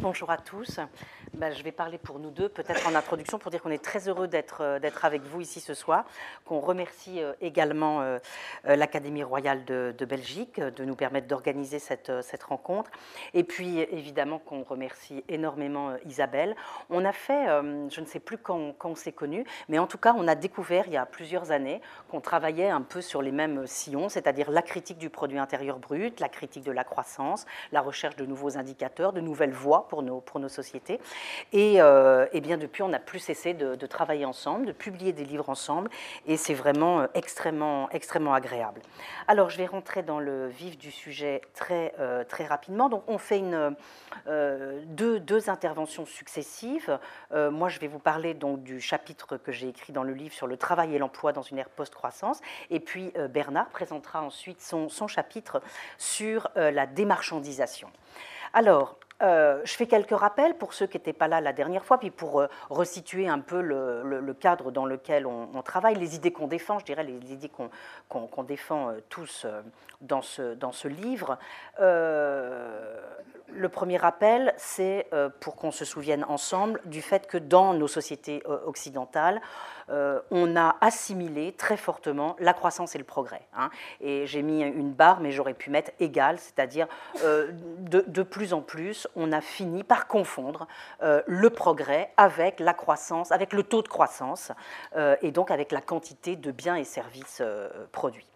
Bonjour à tous. Ben, je vais parler pour nous deux, peut-être en introduction, pour dire qu'on est très heureux d'être euh, avec vous ici ce soir, qu'on remercie euh, également euh, l'Académie royale de, Belgique de nous permettre d'organiser cette, rencontre. Et puis évidemment qu'on remercie énormément Isabelle. On a fait, je ne sais plus quand, quand on s'est connus, mais en tout cas on a découvert il y a plusieurs années qu'on travaillait un peu sur les mêmes sillons, c'est-à-dire la critique du produit intérieur brut, la critique de la croissance, la recherche de nouveaux indicateurs, de nouvelles voies pour nos, pour nos sociétés. Et, euh, eh bien depuis, on n'a plus cessé de, travailler ensemble, de publier des livres ensemble, et c'est vraiment euh, extrêmement, extrêmement agréable. Alors, je vais rentrer dans le vif du sujet très, euh, très rapidement. Donc, on fait une, deux, deux interventions successives. Moi, je vais vous parler donc du chapitre que j'ai écrit dans le livre sur le travail et l'emploi dans une ère post-croissance, et puis Bernard présentera ensuite son, son chapitre sur la démarchandisation. Alors, euh, je fais quelques rappels pour ceux qui n'étaient pas là la dernière fois, puis pour euh, resituer un peu le, cadre dans lequel on, travaille, les idées qu'on défend, je dirais les idées qu'on défend euh, tous dans, ce, livre. Le premier rappel, c'est pour qu'on se souvienne ensemble du fait que dans nos sociétés occidentales, euh, on a assimilé très fortement la croissance et le progrès. hein. Et j'ai mis une barre, mais j'aurais pu mettre égal, c'est-à-dire euh, de, plus en plus, on a fini par confondre euh, le progrès avec la croissance, avec le taux de croissance, et donc avec la quantité de biens et services produits.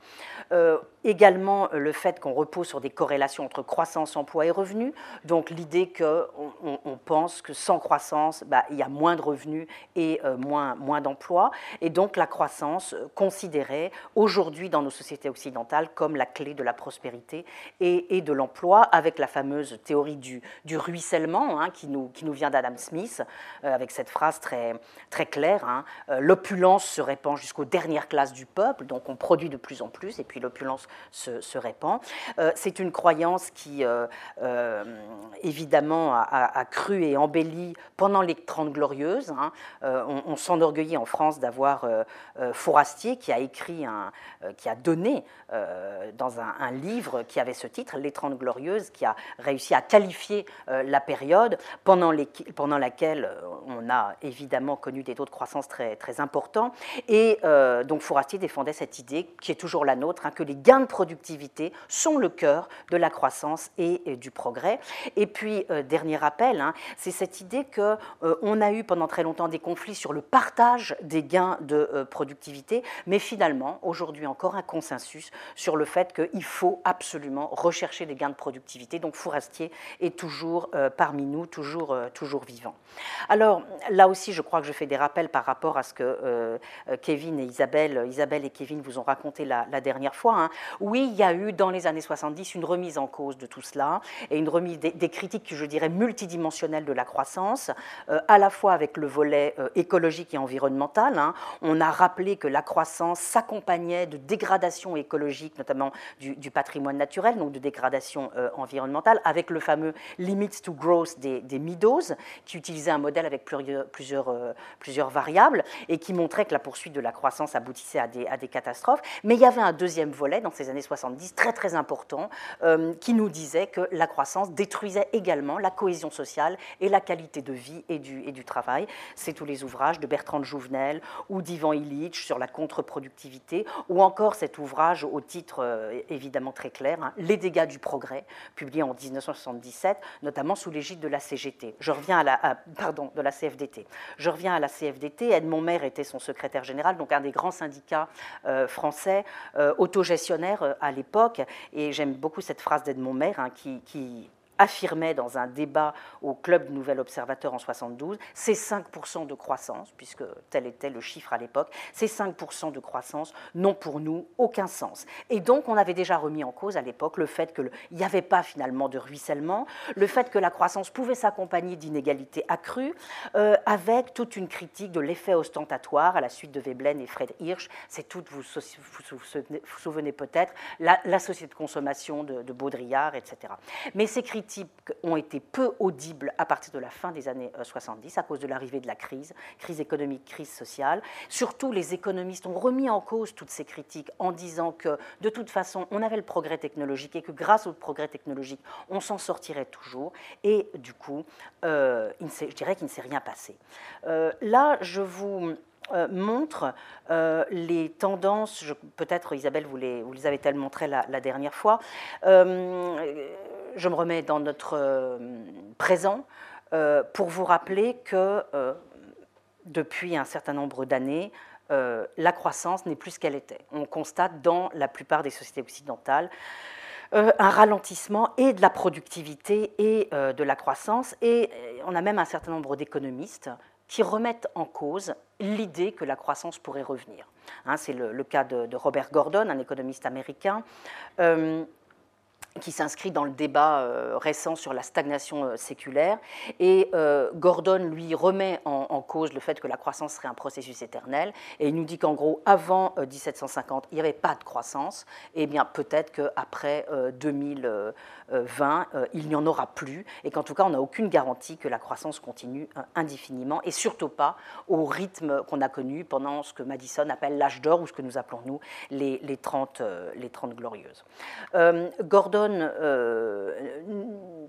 Euh, également euh, le fait qu'on repose sur des corrélations entre croissance, emploi et revenus. Donc l'idée qu'on on, pense que sans croissance, bah, il y a moins de revenus et euh, moins, moins d'emplois. Et donc la croissance considérée aujourd'hui dans nos sociétés occidentales comme la clé de la prospérité et, de l'emploi, avec la fameuse théorie du, du ruissellement hein, qui, nous, qui nous vient d'Adam Smith, avec cette phrase très, très claire, hein, l'opulence se répand jusqu'aux dernières classes du peuple, donc on produit de plus en plus, et puis l'opulence se, répand. Euh, C'est une croyance qui, euh, euh, évidemment, a, cru et embelli pendant les Trente Glorieuses. hein. On s'enorgueillit en France d'avoir Fourastier qui a écrit, qui a donné dans un, livre qui avait ce titre, Les Trente Glorieuses, qui a réussi à qualifier la période pendant, laquelle on a évidemment connu des taux de croissance très, importants. Et donc Fourastier défendait cette idée, qui est toujours la nôtre, hein, que les gains de productivité sont le cœur de la croissance et, du progrès. Et puis, euh, dernier rappel, hein, c'est cette idée qu'on on a eu pendant très longtemps des conflits sur le partage des gains de euh, productivité, mais finalement, aujourd'hui encore, un consensus sur le fait qu'il faut absolument rechercher des gains de productivité. Donc Fourastier est toujours euh, parmi nous, toujours, euh, toujours vivant. Alors là aussi, je crois que je fais des rappels par rapport à ce que euh, euh, Kevin et Isabelle, Isabelle et Kevin vous ont raconté la, la dernière hein. Oui, il y a eu dans les années 70 une remise en cause de tout cela et une remise des, critiques, je dirais, multidimensionnelles de la croissance, euh, à la fois avec le volet euh, écologique et environnemental. hein. On a rappelé que la croissance s'accompagnait de dégradation écologique, notamment du, patrimoine naturel, donc de dégradation euh, environnementale, avec le fameux Limits to Growth des, des Meadows, qui utilisait un modèle avec euh, plusieurs variables et qui montrait que la poursuite de la croissance aboutissait à des, à des catastrophes. Mais il y avait un deuxième volet dans ces années 70, très très important, euh, qui nous disait que la croissance détruisait également la cohésion sociale et la qualité de vie et du, et du travail. C'est tous les ouvrages de Bertrand de Jouvenel ou d'Ivan Illich sur la contre-productivité, ou encore cet ouvrage au titre euh, évidemment très clair, hein, Les dégâts du progrès, publié en 1977, notamment sous l'égide de la CGT. Je reviens à la, pardon, de la CFDT. Je reviens à la CFDT. Edmond Maire était son secrétaire général, donc un des grands syndicats euh, français, euh, autogestionnaire euh, à l'époque. Et j'aime beaucoup cette phrase d'Edmond Maire hein, qui, qui affirmait dans un débat au Club du Nouvel Observateur en 72, ces 5% de croissance, puisque tel était le chiffre à l'époque, ces 5% de croissance n'ont pour nous aucun sens. Et donc on avait déjà remis en cause à l'époque le fait qu'il n'y avait pas finalement de ruissellement, le fait que la croissance pouvait s'accompagner d'inégalités accrues, euh, avec toute une critique de l'effet ostentatoire à la suite de Veblen et Fred Hirsch. C'est tout, vous vous souvenez, peut-être, la, la société de consommation de, de Baudrillard, etc. Mais ces critiques critiques ont été peu audibles à partir de la fin des années 70 à cause de l'arrivée de la crise, crise économique, crise sociale. Surtout, les économistes ont remis en cause toutes ces critiques en disant que de toute façon, on avait le progrès technologique et que grâce au progrès technologique, on s'en sortirait toujours. Et du coup, je dirais qu'il ne s'est rien passé. là, je vous euh, montre euh, les tendances, peut-être Isabelle, vous les, vous les avez-elles montrées la, la, dernière fois, euh, je me remets dans notre présent pour vous rappeler que depuis un certain nombre d'années, la croissance n'est plus ce qu'elle était. On constate dans la plupart des sociétés occidentales un ralentissement et de la productivité et de la croissance. Et on a même un certain nombre d'économistes qui remettent en cause l'idée que la croissance pourrait revenir. Hein, c'est le, cas de, Robert Gordon, un économiste américain. Euh, qui s'inscrit dans le débat euh, récent sur la stagnation euh, séculaire. Et Gordon lui remet en, cause le fait que la croissance serait un processus éternel. Et il nous dit qu'en gros, avant 1750, il n'y avait pas de croissance. Et bien peut-être qu'après 2000, 20, euh, il n'y en aura plus, et qu'en tout cas, on n'a aucune garantie que la croissance continue euh, indéfiniment, et surtout pas au rythme qu'on a connu pendant ce que Madison appelle l'âge d'or, ou ce que nous appelons, nous, les, les, 30, euh, les 30 glorieuses. Gordon,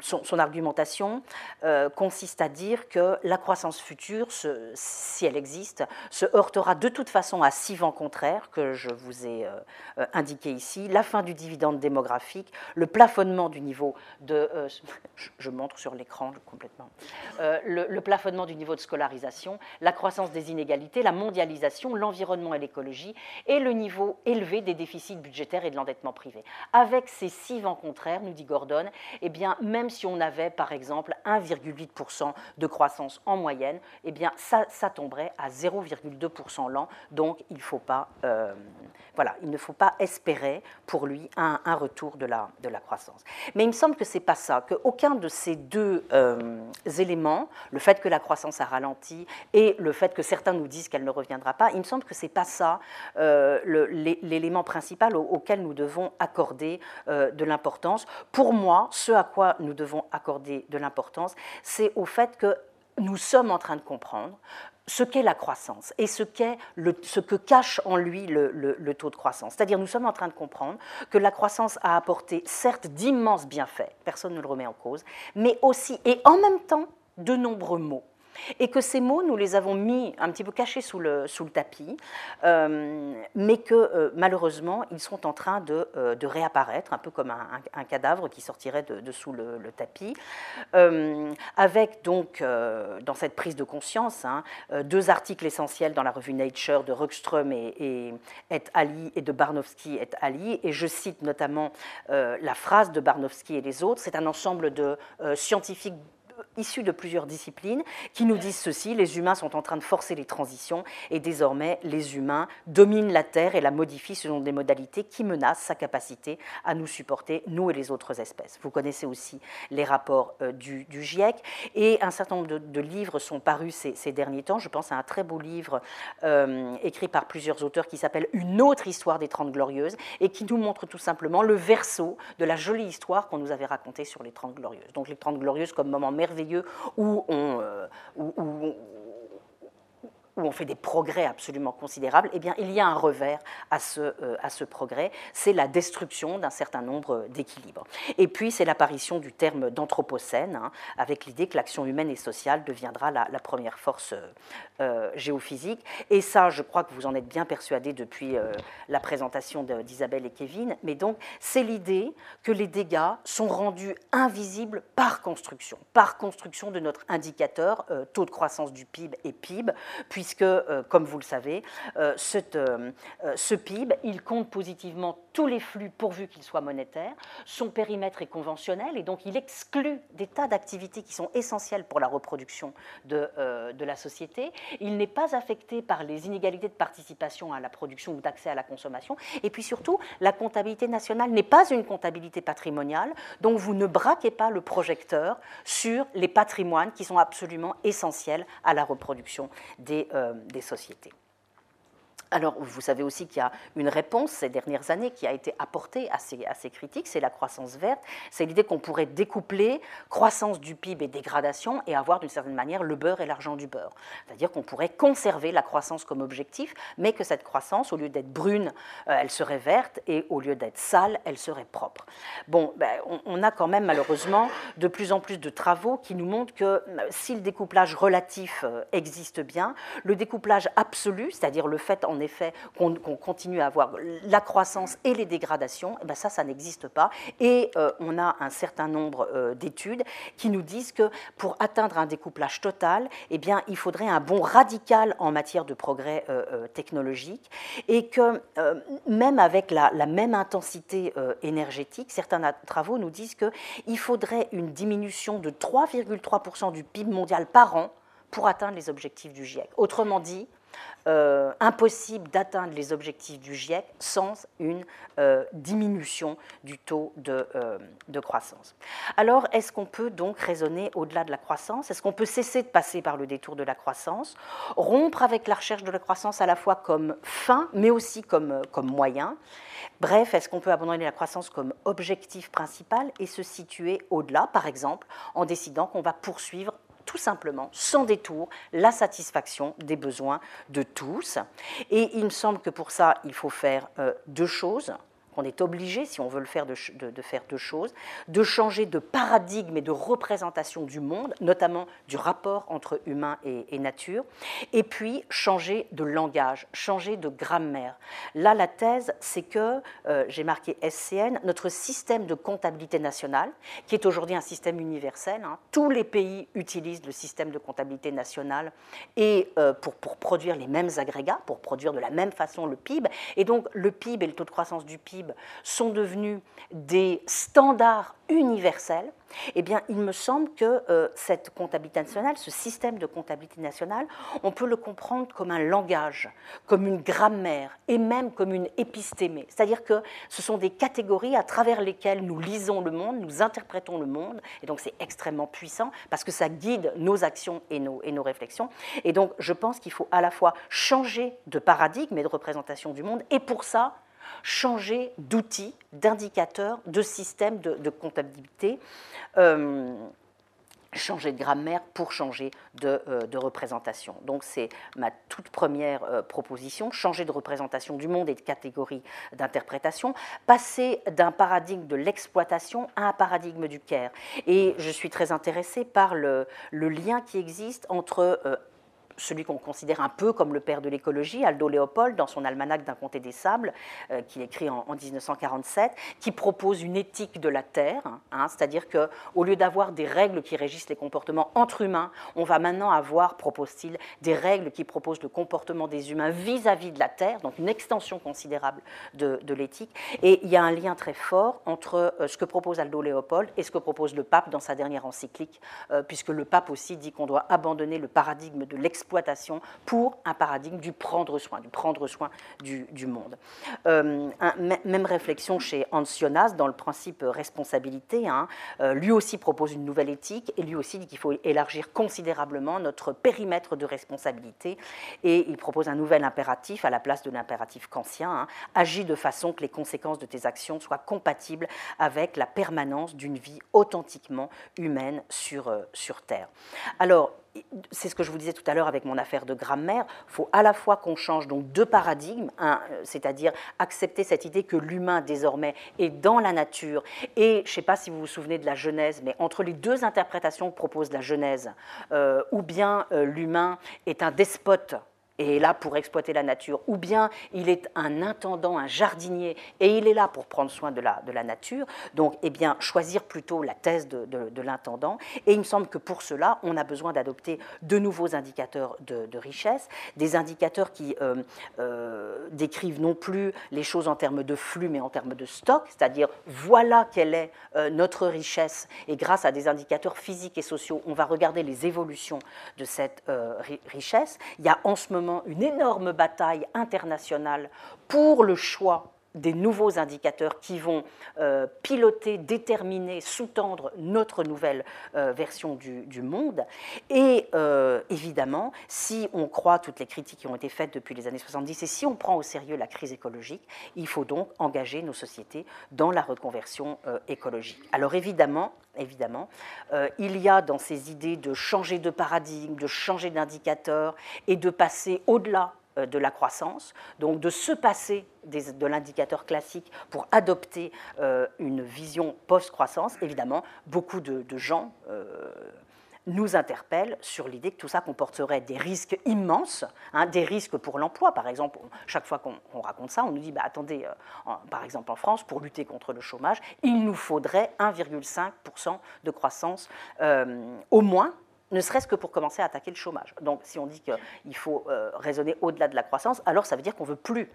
son, argumentation consiste à dire que la croissance future, si elle existe, se heurtera de toute façon à six vents contraires que je vous ai indiqués ici, la fin du dividende démographique, le plafonnement du niveau de, euh, je montre sur l'écran complètement, euh, le, plafonnement du niveau de scolarisation, la croissance des inégalités, la mondialisation, l'environnement et l'écologie, et le niveau élevé des déficits budgétaires et de l'endettement privé. Avec ces six vents contraires, nous dit Gordon, eh bien, même si on avait par exemple 1,8% de croissance en moyenne, eh bien, ça, ça tomberait à 0,2% l'an, donc il, faut pas, euh, voilà, il ne faut pas espérer pour lui un, retour de la, de la croissance. Mais il me semble que ce n'est pas ça, qu'aucun de ces deux euh, éléments, le fait que la croissance a ralenti et le fait que certains nous disent qu'elle ne reviendra pas, il me semble que ce n'est pas ça euh, l'élément principal auquel nous devons accorder de l'importance. Pour moi, ce à quoi nous devons accorder de l'importance, c'est au fait que nous sommes en train de comprendre ce qu'est la croissance et ce, que cache en lui le, taux de croissance. C'est-à-dire nous sommes en train de comprendre que la croissance a apporté certes d'immenses bienfaits, personne ne le remet en cause, mais aussi et en même temps de nombreux maux et que ces mots, nous les avons mis un petit peu cachés sous le, sous le tapis, euh, mais que euh, malheureusement, ils sont en train de, euh, de réapparaître, un peu comme un, cadavre qui sortirait de, sous le, tapis, avec donc, dans cette prise de conscience, hein, deux articles essentiels dans la revue Nature de Ruckström et, et, Ali et de Barnowski et Ali, et je cite notamment la phrase de Barnowski et les autres, c'est un ensemble de scientifiques issus de plusieurs disciplines qui nous disent ceci, les humains sont en train de forcer les transitions et désormais les humains dominent la Terre et la modifient selon des modalités qui menacent sa capacité à nous supporter, nous et les autres espèces. Vous connaissez aussi les rapports euh, du, GIEC et un certain nombre de, livres sont parus ces, derniers temps. Je pense à un très beau livre euh, écrit par plusieurs auteurs qui s'appelle Une autre histoire des Trente Glorieuses et qui nous montre tout simplement le verso de la jolie histoire qu'on nous avait racontée sur les Trente Glorieuses. Donc les Trente Glorieuses comme moment merveilleux où on, euh, on fait des progrès absolument considérables, eh bien, il y a un revers à ce, euh, à ce progrès, c'est la destruction d'un certain nombre d'équilibres. Et puis, c'est l'apparition du terme d'anthropocène, hein, avec l'idée que l'action humaine et sociale deviendra la, première force euh, géophysique. Et ça, je crois que vous en êtes bien persuadés depuis euh, la présentation d'Isabelle et Kevin, mais donc, c'est l'idée que les dégâts sont rendus invisibles par construction, par construction de notre indicateur, taux de croissance du PIB et PIB, puis puisque, euh, comme vous le savez, euh, euh, ce PIB, il compte positivement tous les flux pourvu qu'ils soient monétaires. Son périmètre est conventionnel et donc il exclut des tas d'activités qui sont essentielles pour la reproduction de, de la société. Il n'est pas affecté par les inégalités de participation à la production ou d'accès à la consommation. Et puis surtout, la comptabilité nationale n'est pas une comptabilité patrimoniale, donc vous ne braquez pas le projecteur sur les patrimoines qui sont absolument essentiels à la reproduction des, des sociétés. Alors, vous savez aussi qu'il y a une réponse ces dernières années qui a été apportée à ces, critiques, c'est la croissance verte. C'est l'idée qu'on pourrait découpler croissance du PIB et dégradation et avoir d'une certaine manière le beurre et l'argent du beurre. C'est-à-dire qu'on pourrait conserver la croissance comme objectif, mais que cette croissance, au lieu d'être brune, euh, elle serait verte et au lieu d'être sale, elle serait propre. Bon, ben, on, a quand même malheureusement de plus en plus de travaux qui nous montrent que euh, si le découplage relatif euh, existe bien, le découplage absolu, c'est-à-dire le fait en en effet qu'on continue à avoir la croissance et les dégradations, et eh bien ça, ça n'existe pas. Et euh, on a un certain nombre euh, d'études qui nous disent que pour atteindre un découplage total, eh bien, il faudrait un bond radical en matière de progrès euh, technologique et que même avec la, la même intensité énergétique, certains travaux nous disent qu'il faudrait une diminution de 3,3% du PIB mondial par an pour atteindre les objectifs du GIEC. Autrement dit, euh, impossible d'atteindre les objectifs du GIEC sans une euh, diminution du taux de, euh, de croissance. Alors, est-ce qu'on peut donc raisonner au-delà de la croissance? Est-ce qu'on peut cesser de passer par le détour de la croissance? Rompre avec la recherche de la croissance à la fois comme fin, mais aussi comme moyen? Bref, est-ce qu'on peut abandonner la croissance comme objectif principal et se situer au-delà, par exemple, en décidant qu'on va poursuivre tout simplement, sans détour, la satisfaction des besoins de tous. Et il me semble que pour ça, il faut faire euh, deux choses on est obligé, si on veut le faire, de, faire deux choses, de changer de paradigme et de représentation du monde, notamment du rapport entre humain et, nature, et puis changer de langage, changer de grammaire. Là, la thèse, c'est que, euh, j'ai marqué SCN, notre système de comptabilité nationale, qui est aujourd'hui un système universel, hein, tous les pays utilisent le système de comptabilité nationale et, euh, pour produire les mêmes agrégats, pour produire de la même façon le PIB, et donc le PIB et le taux de croissance du PIB sont devenus des standards universels, eh bien, il me semble que euh, cette comptabilité nationale, ce système de comptabilité nationale, on peut le comprendre comme un langage, comme une grammaire et même comme une épistémée. C'est-à-dire que ce sont des catégories à travers lesquelles nous lisons le monde, nous interprétons le monde, et donc c'est extrêmement puissant parce que ça guide nos actions et nos, et nos réflexions. Et donc, je pense qu'il faut à la fois changer de paradigme et de représentation du monde, et pour ça, changer d'outils, d'indicateurs, de système de, comptabilité. Euh, changer de grammaire pour changer de, euh, représentation. Donc c'est ma toute première euh, proposition, changer de représentation du monde et de catégorie d'interprétation, passer d'un paradigme de l'exploitation à un paradigme du care. Et je suis très intéressée par le lien qui existe entre celui qu'on considère un peu comme le père de l'écologie, Aldo Léopold, dans son almanach d'un comté des sables, euh, qu'il écrit en, 1947, qui propose une éthique de la Terre, hein, c'est-à-dire qu'au lieu d'avoir des règles qui régissent les comportements entre humains, on va maintenant avoir, propose-t-il, des règles qui proposent le comportement des humains vis-à-vis de la Terre, donc une extension considérable de, l'éthique. Et il y a un lien très fort entre euh, ce que propose Aldo Léopold et ce que propose le pape dans sa dernière encyclique, euh, puisque le pape aussi dit qu'on doit abandonner le paradigme de pour un paradigme du prendre soin, du prendre soin du, monde. Euh, même réflexion chez Hans Jonas dans le principe responsabilité. Hein. Euh, lui aussi propose une nouvelle éthique et lui aussi dit qu'il faut élargir considérablement notre périmètre de responsabilité et il propose un nouvel impératif à la place de l'impératif kantien. Hein. Agis de façon que les conséquences de tes actions soient compatibles avec la permanence d'une vie authentiquement humaine sur, euh, sur Terre. Alors, c'est ce que je vous disais tout à l'heure avec mon affaire de grammaire, il faut à la fois qu'on change donc deux paradigmes, c'est-à-dire accepter cette idée que l'humain désormais est dans la nature, et je ne sais pas si vous vous souvenez de la Genèse, mais entre les deux interprétations que propose la Genèse, euh, ou bien euh, l'humain est un despote, et est là pour exploiter la nature, ou bien il est un intendant, un jardinier, et il est là pour prendre soin de la, de la nature. Donc, eh bien, choisir plutôt la thèse de, de, l'intendant. Et il me semble que pour cela, on a besoin d'adopter de nouveaux indicateurs de, richesse, des indicateurs qui euh, euh, décrivent non plus les choses en termes de flux, mais en termes de stock, c'est-à-dire voilà quelle est euh, notre richesse, et grâce à des indicateurs physiques et sociaux, on va regarder les évolutions de cette richesse. Il y a en ce moment une énorme bataille internationale pour le choix des nouveaux indicateurs qui vont euh, piloter, déterminer, sous-tendre notre nouvelle euh, version du, monde. Et euh, évidemment, si on croit toutes les critiques qui ont été faites depuis les années 70 et si on prend au sérieux la crise écologique, il faut donc engager nos sociétés dans la reconversion écologique. Alors évidemment, évidemment, il y a dans ces idées de changer de paradigme, de changer d'indicateur et de passer au-delà de la croissance, donc de se passer de l'indicateur classique pour adopter euh, une vision post-croissance. Évidemment, beaucoup de, gens euh, nous interpellent sur l'idée que tout ça comporterait des risques immenses, hein, des risques pour l'emploi. Par exemple, chaque fois qu'on raconte ça, on nous dit, bah, attendez, par exemple en France, pour lutter contre le chômage, il nous faudrait 1,5% de croissance au moins ne serait-ce que pour commencer à attaquer le chômage. Donc si on dit qu'il faut euh, raisonner au-delà de la croissance, alors ça veut dire qu'on ne veut plus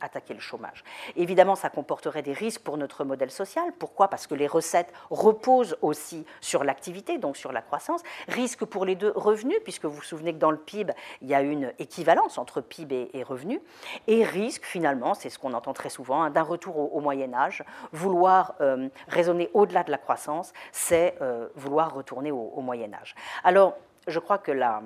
attaquer le chômage. Évidemment, ça comporterait des risques pour notre modèle social. Pourquoi? Parce que les recettes reposent aussi sur l'activité, donc sur la croissance. Risque pour les deux revenus, puisque vous vous souvenez que dans le PIB, il y a une équivalence entre PIB et, revenus. Et risque, finalement, c'est ce qu'on entend très souvent, hein, d'un retour au, Moyen Âge. Vouloir euh, raisonner au-delà de la croissance, c'est euh, vouloir retourner au, au Moyen Âge. Alors, je crois que la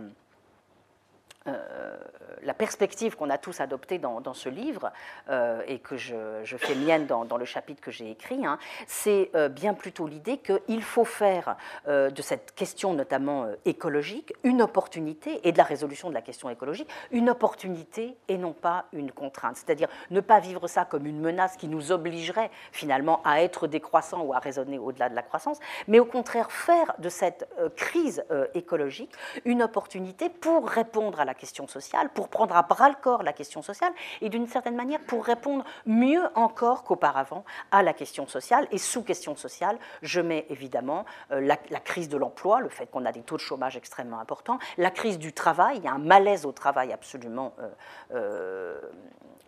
euh, la perspective qu'on a tous adoptée dans, ce livre, euh, et que je, fais mienne dans, le chapitre que j'ai écrit, hein, c'est euh, bien plutôt l'idée qu'il faut faire de cette question notamment écologique une opportunité, et de la résolution de la question écologique, une opportunité et non pas une contrainte. C'est-à-dire ne pas vivre ça comme une menace qui nous obligerait finalement à être décroissant ou à raisonner au-delà de la croissance, mais au contraire faire de cette crise écologique une opportunité pour répondre à la question sociale, pour prendre à bras le corps la question sociale et d'une certaine manière pour répondre mieux encore qu'auparavant à la question sociale. Et sous question sociale, je mets évidemment euh, la, crise de l'emploi, le fait qu'on a des taux de chômage extrêmement importants, la crise du travail, il y a un malaise au travail absolument euh, euh,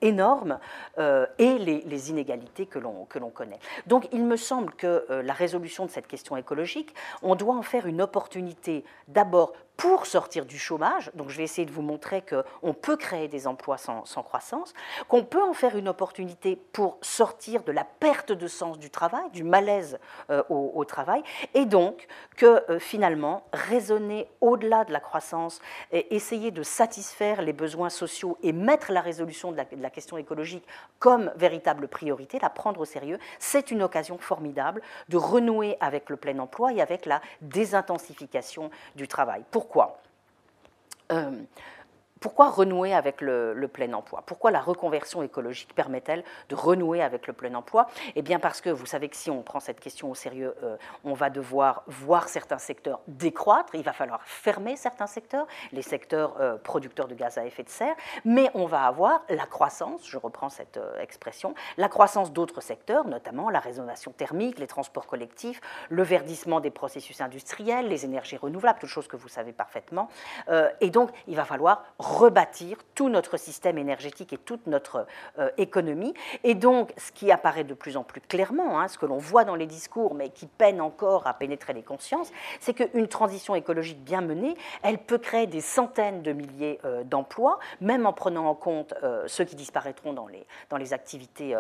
énorme et les, les, inégalités que l'on connaît. Donc il me semble que la résolution de cette question écologique, on doit en faire une opportunité d'abord pour sortir du chômage, donc je vais essayer de vous montrer qu'on peut créer des emplois sans, croissance, qu'on peut en faire une opportunité pour sortir de la perte de sens du travail, du malaise euh, au, travail, et donc que euh, finalement, raisonner au-delà de la croissance, et essayer de satisfaire les besoins sociaux et mettre la résolution de la, de la question écologique comme véritable priorité, la prendre au sérieux, c'est une occasion formidable de renouer avec le plein emploi et avec la désintensification du travail. Pourquoi? Euh, pourquoi renouer avec le, plein emploi? Pourquoi la reconversion écologique permet-elle de renouer avec le plein emploi? Eh bien parce que vous savez que si on prend cette question au sérieux, euh, on va devoir voir certains secteurs décroître, il va falloir fermer certains secteurs, les secteurs euh, producteurs de gaz à effet de serre, mais on va avoir la croissance, je reprends cette euh, expression, la croissance d'autres secteurs, notamment la rénovation thermique, les transports collectifs, le verdissement des processus industriels, les énergies renouvelables, toutes choses que vous savez parfaitement. et donc, il va falloir rebâtir tout notre système énergétique et toute notre euh, économie. Et donc, ce qui apparaît de plus en plus clairement, hein, ce que l'on voit dans les discours, mais qui peine encore à pénétrer les consciences, c'est qu'une transition écologique bien menée, elle peut créer des centaines de milliers euh, d'emplois, même en prenant en compte euh, ceux qui disparaîtront dans les, dans les activités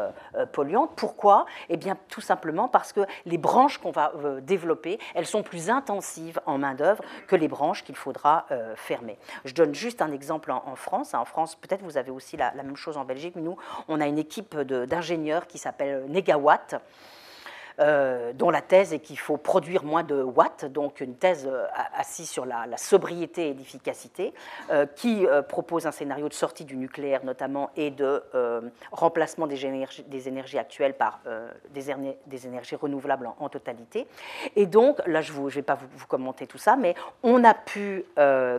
polluantes. Pourquoi? Eh bien, tout simplement parce que les branches qu'on va développer, elles sont plus intensives en main-d'œuvre que les branches qu'il faudra fermer. Je donne juste un exemple en, France. En France, peut-être vous avez aussi la, la, même chose en Belgique, mais nous, on a une équipe d'ingénieurs qui s'appelle Negawatt. Euh, dont la thèse est qu'il faut produire moins de watts, donc une thèse euh, assise sur la, sobriété et l'efficacité, euh, qui propose un scénario de sortie du nucléaire notamment et de remplacement des énergies, actuelles par des, des, énergies renouvelables en, totalité. Et donc, là, je ne vais pas vous, vous, commenter tout ça, mais on a pu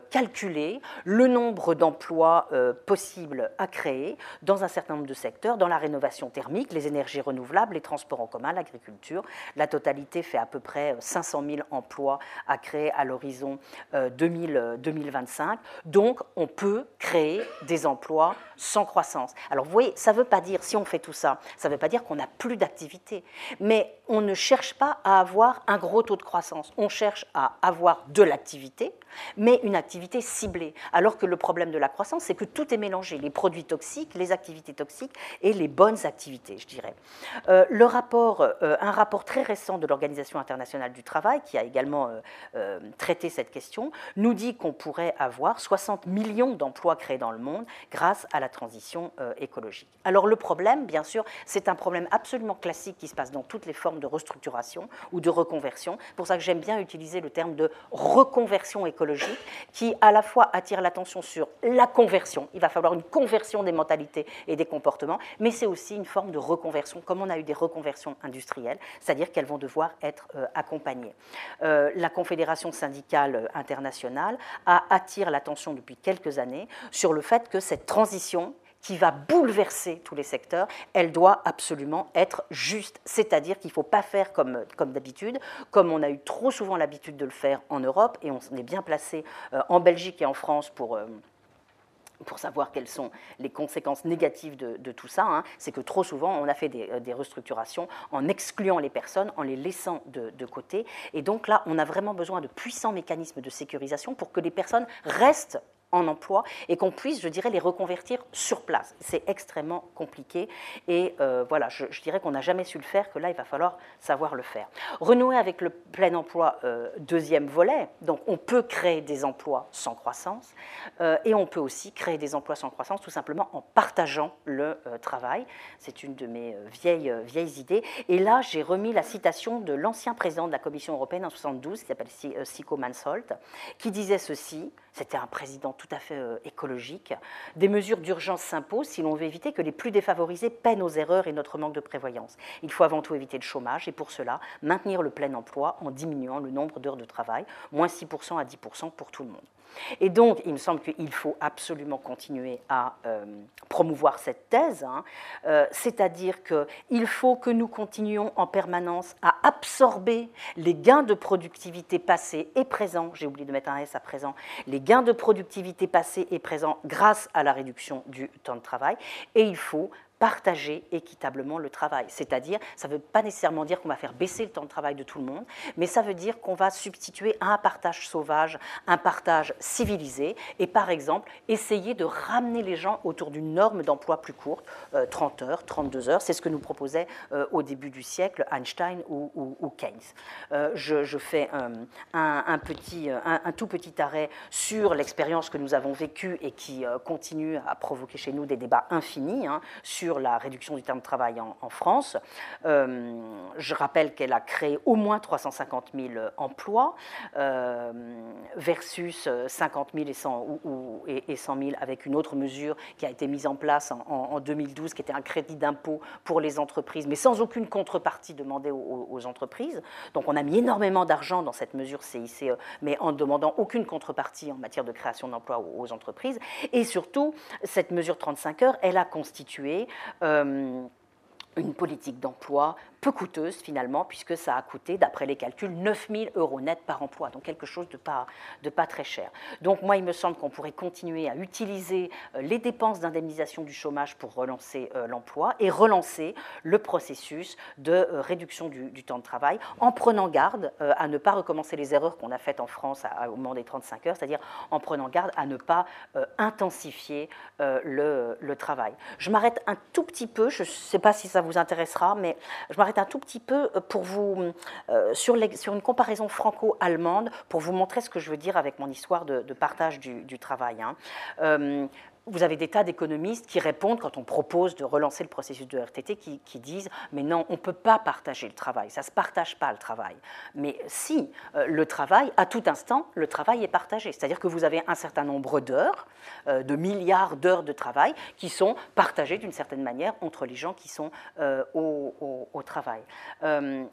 calculer le nombre d'emplois possibles à créer dans un certain nombre de secteurs, dans la rénovation thermique, les énergies renouvelables, les transports en commun, l'agriculture La totalité fait à peu près 500 000 emplois à créer à l'horizon 2025. Donc, on peut créer des emplois sans croissance. Alors, vous voyez, ça ne veut pas dire, si on fait tout ça, ça ne veut pas dire qu'on n'a plus d'activité. Mais on ne cherche pas à avoir un gros taux de croissance. On cherche à avoir de l'activité, mais une activité ciblée. Alors que le problème de la croissance, c'est que tout est mélangé, les produits toxiques, les activités toxiques et les bonnes activités, je dirais. Euh, le rapport, euh, un rapport très récent de l'Organisation internationale du travail, qui a également euh, traité cette question, nous dit qu'on pourrait avoir 60 millions d'emplois créés dans le monde grâce à la transition écologique. Alors le problème, bien sûr, c'est un problème absolument classique qui se passe dans toutes les formes de restructuration ou de reconversion. C'est pour ça que j'aime bien utiliser le terme de reconversion écologique, qui à la fois attire l'attention sur la conversion. Il va falloir une conversion des mentalités et des comportements, mais c'est aussi une forme de reconversion, comme on a eu des reconversions industrielles, c'est-à-dire qu'elles vont devoir être euh, accompagnées. Euh, la Confédération syndicale internationale a attire l'attention depuis quelques années sur le fait que cette transition qui va bouleverser tous les secteurs, elle doit absolument être juste. C'est-à-dire qu'il ne faut pas faire comme, d'habitude, comme on a eu trop souvent l'habitude de le faire en Europe, et on est bien placé euh, en Belgique et en France pour... Euh, pour savoir quelles sont les conséquences négatives de, tout ça, hein. c'est que trop souvent, on a fait des, euh, des, restructurations en excluant les personnes, en les laissant de, côté. Et donc là, on a vraiment besoin de puissants mécanismes de sécurisation pour que les personnes restent en emploi et qu'on puisse, je dirais, les reconvertir sur place. C'est extrêmement compliqué et euh, voilà, je, dirais qu'on n'a jamais su le faire, que là, il va falloir savoir le faire. Renouer avec le plein emploi, euh, deuxième volet, donc on peut créer des emplois sans croissance euh, et on peut aussi créer des emplois sans croissance tout simplement en partageant le travail. C'est une de mes vieilles, vieilles idées. Et là, j'ai remis la citation de l'ancien président de la Commission européenne en 72, qui s'appelle Sico Mansolt, qui disait ceci, c'était un président tout à fait euh, écologique. Des mesures d'urgence s'imposent si l'on veut éviter que les plus défavorisés paient nos erreurs et notre manque de prévoyance. Il faut avant tout éviter le chômage et pour cela, maintenir le plein emploi en diminuant le nombre d'heures de travail, moins 6% à 10% pour tout le monde. Et donc, il me semble qu'il faut absolument continuer à euh, promouvoir cette thèse, hein. euh, c'est-à-dire qu'il faut que nous continuions en permanence à absorber les gains de productivité passés et présents, j'ai oublié de mettre un S à présent, les gains de productivité passés et présents grâce à la réduction du temps de travail, et il faut partager équitablement le travail. C'est-à-dire, ça ne veut pas nécessairement dire qu'on va faire baisser le temps de travail de tout le monde, mais ça veut dire qu'on va substituer un partage sauvage un partage civilisé et par exemple essayer de ramener les gens autour d'une norme d'emploi plus courte, 30 euh, heures, 32 heures. C'est ce que nous proposait euh, au début du siècle Einstein ou, Keynes. Euh, je, fais un, petit, un, tout petit arrêt sur l'expérience que nous avons vécue et qui continue à provoquer chez nous des débats infinis hein, sur la réduction du temps de travail en, France. Euh, je rappelle qu'elle a créé au moins 350 000 emplois euh, versus 50 000 et 100, ou, et 100 000 avec une autre mesure qui a été mise en place en, 2012, qui était un crédit d'impôt pour les entreprises, mais sans aucune contrepartie demandée aux, entreprises. Donc on a mis énormément d'argent dans cette mesure CICE, mais en demandant aucune contrepartie en matière de création d'emplois aux entreprises. Et surtout, cette mesure 35 heures, elle a constitué une politique d'emploi peu coûteuse finalement, puisque ça a coûté, d'après les calculs, 9 000 euros net par emploi, donc quelque chose de pas, de pas très cher. Donc moi, il me semble qu'on pourrait continuer à utiliser euh, les dépenses d'indemnisation du chômage pour relancer euh, l'emploi et relancer le processus de euh, réduction du, temps de travail, en prenant garde à ne pas recommencer les erreurs qu'on a faites en France au moment des 35 heures, c'est-à-dire en prenant garde à ne pas intensifier le, le travail. Je m'arrête un tout petit peu, je ne sais pas si ça vous intéressera, mais je m'arrête un tout petit peu euh, pour vous, euh, sur, sur, une comparaison franco-allemande, pour vous montrer ce que je veux dire avec mon histoire de, partage du, travail. Hein. Euh, vous avez des tas d'économistes qui répondent quand on propose de relancer le processus de RTT, qui, disent mais non, on ne peut pas partager le travail, ça ne se partage pas le travail. Mais si, euh, le travail, à tout instant, le travail est partagé. C'est-à-dire que vous avez un certain nombre d'heures, euh, de milliards d'heures de travail, qui sont partagées d'une certaine manière entre les gens qui sont euh, au, travail.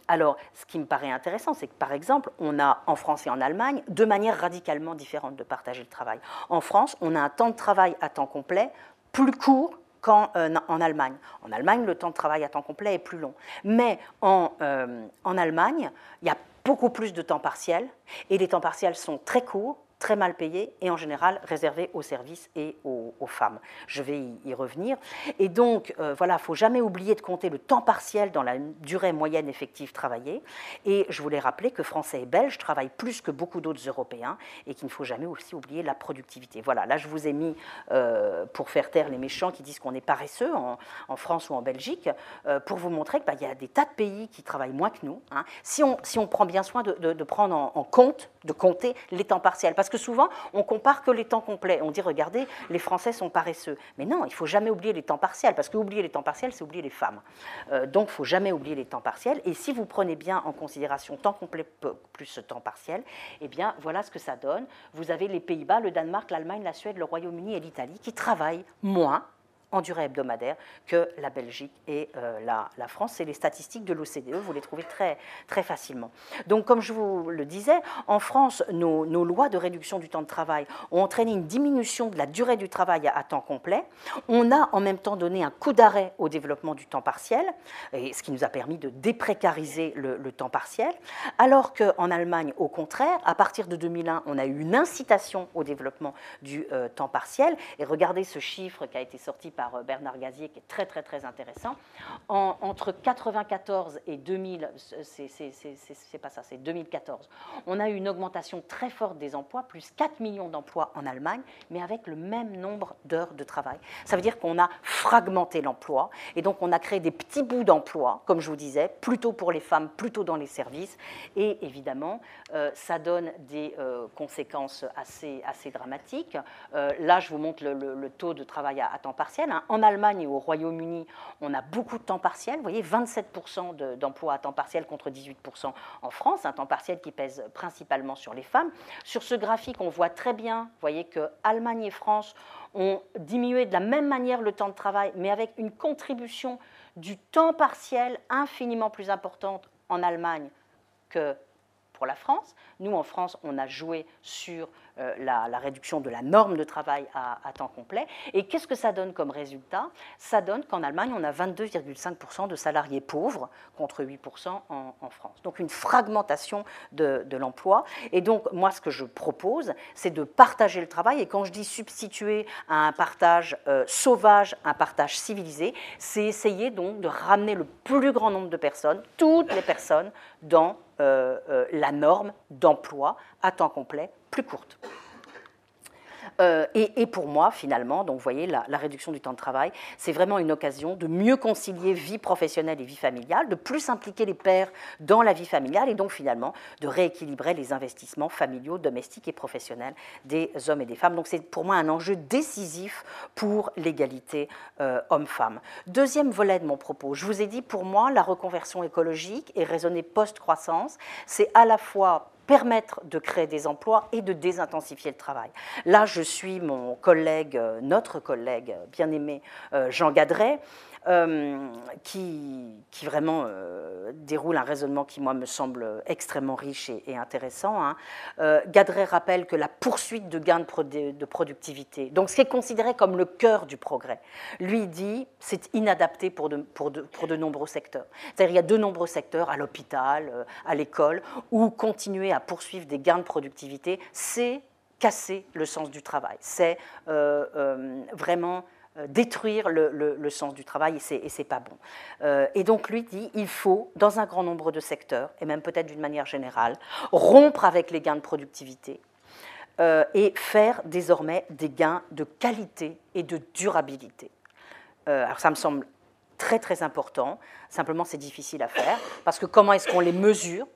alors, ce qui me paraît intéressant, c'est que par exemple, on a en France et en Allemagne deux manières radicalement différentes de partager le travail. En France, on a un temps de travail à temps complet plus court qu'en en Allemagne. En Allemagne, le temps de travail à temps complet est plus long. Mais en, en Allemagne, il y a beaucoup plus de temps partiel et les temps partiels sont très courts très mal payés et en général réservés aux services et aux, femmes. Je vais y, revenir. Et donc, euh, voilà, faut jamais oublier de compter le temps partiel dans la durée moyenne effective travaillée. Et je voulais rappeler que Français et Belges travaillent plus que beaucoup d'autres Européens et qu'il ne faut jamais aussi oublier la productivité. Voilà, là je vous ai mis, euh, pour faire taire les méchants qui disent qu'on est paresseux en, France ou en Belgique, euh, pour vous montrer qu'il bah, y a des tas de pays qui travaillent moins que nous. Hein. Si, on, si on prend bien soin de, prendre en, en compte, de compter les temps partiels, parce que souvent, on compare que les temps complets. On dit, regardez, les Français sont paresseux. Mais non, il faut jamais oublier les temps partiels, parce que oublier les temps partiels, c'est oublier les femmes. Euh, donc, il faut jamais oublier les temps partiels. Et si vous prenez bien en considération temps complet plus temps partiel, eh bien, voilà ce que ça donne. Vous avez les Pays-Bas, le Danemark, l'Allemagne, la Suède, le Royaume-Uni et l'Italie qui travaillent moins en durée hebdomadaire que la Belgique et euh, la, France. C'est les statistiques de l'OCDE, vous les trouvez très, très facilement. Donc, comme je vous le disais, en France, nos, lois de réduction du temps de travail ont entraîné une diminution de la durée du travail à, temps complet. On a en même temps donné un coup d'arrêt au développement du temps partiel, et ce qui nous a permis de déprécariser le, temps partiel, alors qu'en Allemagne, au contraire, à partir de 2001, on a eu une incitation au développement du euh, temps partiel. Et regardez ce chiffre qui a été sorti par euh, Bernard Gazier, qui est très très très intéressant. entre 1994 et 2000, c'est pas ça, c'est 2014, on a eu une augmentation très forte des emplois, plus 4 millions d'emplois en Allemagne, mais avec le même nombre d'heures de travail. Ça veut dire qu'on a fragmenté l'emploi et donc on a créé des petits bouts d'emploi, comme je vous disais, plutôt pour les femmes, plutôt dans les services. Et évidemment, euh, ça donne des euh, conséquences assez, assez dramatiques. là, je vous montre le, taux de travail à temps partiel. Hein. En Allemagne et au Royaume-Uni, on a beaucoup de temps partiel. Vous voyez, 27% d'emplois à temps partiel contre 18% en France, un temps partiel qui pèse principalement sur les femmes. Sur ce graphique, on voit très bien, voyez, que Allemagne et France ont diminué de la même manière le temps de travail, mais avec une contribution du temps partiel infiniment plus importante en Allemagne que pour la France. Nous, en France, on a joué sur euh, la, réduction de la norme de travail à, temps complet. Et qu'est-ce que ça donne comme résultat? Ça donne qu'en Allemagne, on a 22,5% de salariés pauvres contre 8% en, France. Donc une fragmentation de, l'emploi. Et donc moi, ce que je propose, c'est de partager le travail. Et quand je dis substituer à un partage euh, sauvage, un partage civilisé, c'est essayer donc de ramener le plus grand nombre de personnes, toutes les personnes, dans la norme d'emploi à temps complet plus courte. Euh, et, pour moi, finalement, donc vous voyez, la, réduction du temps de travail, c'est vraiment une occasion de mieux concilier vie professionnelle et vie familiale, de plus impliquer les pères dans la vie familiale et donc finalement de rééquilibrer les investissements familiaux, domestiques et professionnels des hommes et des femmes. Donc c'est pour moi un enjeu décisif pour l'égalité euh, homme-femme. Deuxième volet de mon propos, je vous ai dit pour moi la reconversion écologique et raisonnée post-croissance, c'est à la fois permettre de créer des emplois et de désintensifier le travail. Là, je suis mon collègue, euh, notre collègue bien-aimé euh, Jean Gadret, euh, qui, vraiment déroule un raisonnement qui, moi, me semble extrêmement riche et, intéressant. Hein. Gadret rappelle que la poursuite de gains de, productivité, donc ce qui est considéré comme le cœur du progrès, lui dit c'est inadapté pour de, nombreux secteurs. C'est-à-dire il y a de nombreux secteurs, à l'hôpital, à l'école, où continuer à poursuivre des gains de productivité, c'est casser le sens du travail, c'est euh, euh, vraiment euh, détruire le, sens du travail et c'est pas bon. et donc lui dit, il faut, dans un grand nombre de secteurs, et même peut-être d'une manière générale, rompre avec les gains de productivité et faire désormais des gains de qualité et de durabilité. alors ça me semble très très important, simplement c'est difficile à faire, parce que comment est-ce qu'on les mesure?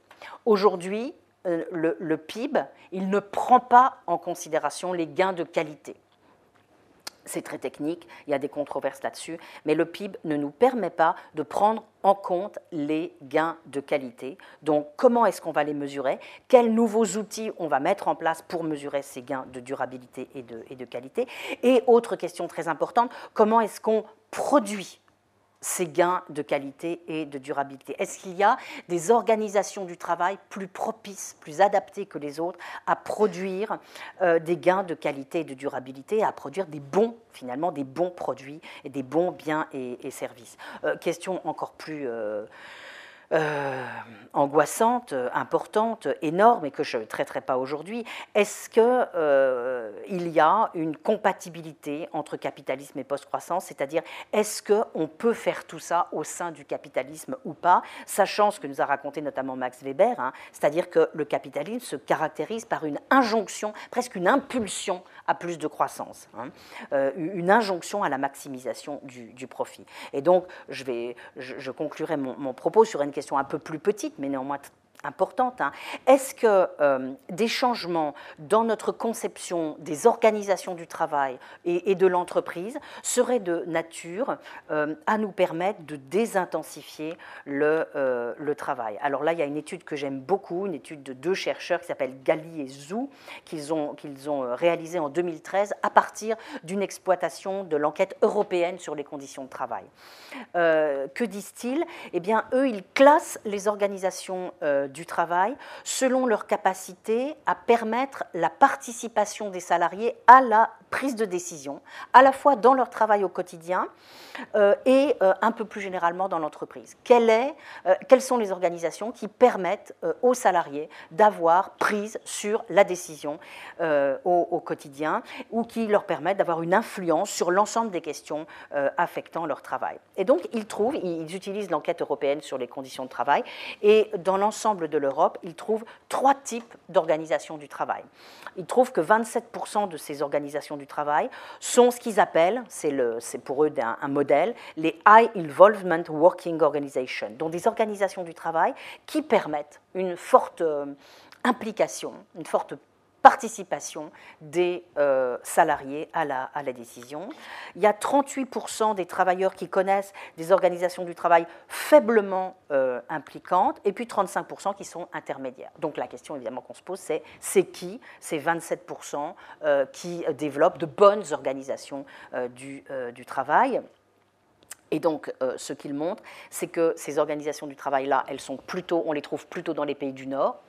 Aujourd'hui, euh, le, PIB, il ne prend pas en considération les gains de qualité. C'est très technique, il y a des controverses là-dessus, mais le PIB ne nous permet pas de prendre en compte les gains de qualité. Donc comment est-ce qu'on va les mesurer? Quels nouveaux outils on va mettre en place pour mesurer ces gains de durabilité et de, et de qualité? Et autre question très importante, comment est-ce qu'on produit ces gains de qualité et de durabilité. Est-ce qu'il y a des organisations du travail plus propices, plus adaptées que les autres à produire euh, des gains de qualité et de durabilité, à produire des bons, finalement, des bons produits et des bons biens et, services? Euh, Question encore plus... Euh, euh, angoissante, importante, énorme et que je ne traiterai pas aujourd'hui, est-ce qu'il euh, y a une compatibilité entre capitalisme et post-croissance? C'est-à-dire, est-ce qu'on peut faire tout ça au sein du capitalisme ou pas? Sachant ce que nous a raconté notamment Max Weber, hein, c'est-à-dire que le capitalisme se caractérise par une injonction, presque une impulsion à plus de croissance, hein, euh, une injonction à la maximisation du, profit. Et donc, je, vais, je, conclurai mon, propos sur une un peu plus petite, mais néanmoins importante. Hein. Est-ce que euh, des changements dans notre conception des organisations du travail et, de l'entreprise seraient de nature euh, à nous permettre de désintensifier le, euh, le, travail? Alors là, il y a une étude que j'aime beaucoup, une étude de deux chercheurs qui s'appellent Gali et ont, qu'ils ont réalisée en 2013 à partir d'une exploitation de l'enquête européenne sur les conditions de travail. que disent-ils? Eh bien, eux, ils classent les organisations du travail selon leur capacité à permettre la participation des salariés à la prise de décision, à la fois dans leur travail au quotidien euh, et euh, un peu plus généralement dans l'entreprise. euh, quelles sont les organisations qui permettent aux salariés d'avoir prise sur la décision au, quotidien ou qui leur permettent d'avoir une influence sur l'ensemble des questions affectant leur travail? Et donc, ils trouvent, ils utilisent l'enquête européenne sur les conditions de travail et dans l'ensemble de l'Europe, ils trouvent trois types d'organisations du travail. Ils trouvent que 27% de ces organisations du travail sont ce qu'ils appellent, c'est pour eux un, modèle, les High Involvement Working Organizations, donc des organisations du travail qui permettent une forte euh, implication, une forte participation des euh, salariés à la, décision. Il y a 38% des travailleurs qui connaissent des organisations du travail faiblement euh, impliquantes et puis 35% qui sont intermédiaires. Donc la question évidemment qu'on se pose, c'est c'est qui ces 27% euh, qui développent de bonnes organisations du, du travail? Et donc, ce qu'il montre, c'est que ces organisations du travail-là, elles sont plutôt, on les trouve plutôt dans les pays du Nord,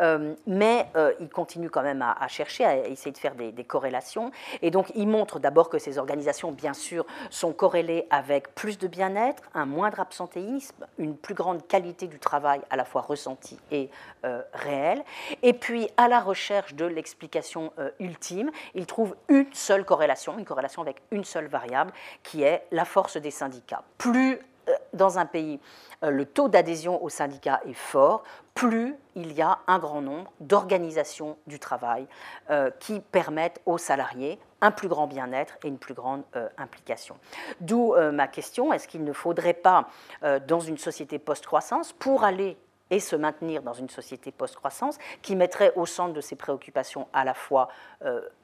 euh, mais euh, il continue quand même à, chercher, à essayer de faire des, corrélations. Et donc, il montre d'abord que ces organisations, bien sûr, sont corrélées avec plus de bien-être, un moindre absentéisme, une plus grande qualité du travail à la fois ressentie et euh, réelle. Et puis, à la recherche de l'explication ultime, il trouve une seule corrélation, une corrélation avec une seule variable, qui est la force des syndicats. Plus dans un pays euh, le taux d'adhésion au syndicat est fort, plus il y a un grand nombre d'organisations du travail euh, qui permettent aux salariés un plus grand bien-être et une plus grande euh, implication. D'où ma question, est-ce qu'il ne faudrait pas, dans une société post-croissance, pour aller et se maintenir dans une société post-croissance qui mettrait au centre de ses préoccupations à la fois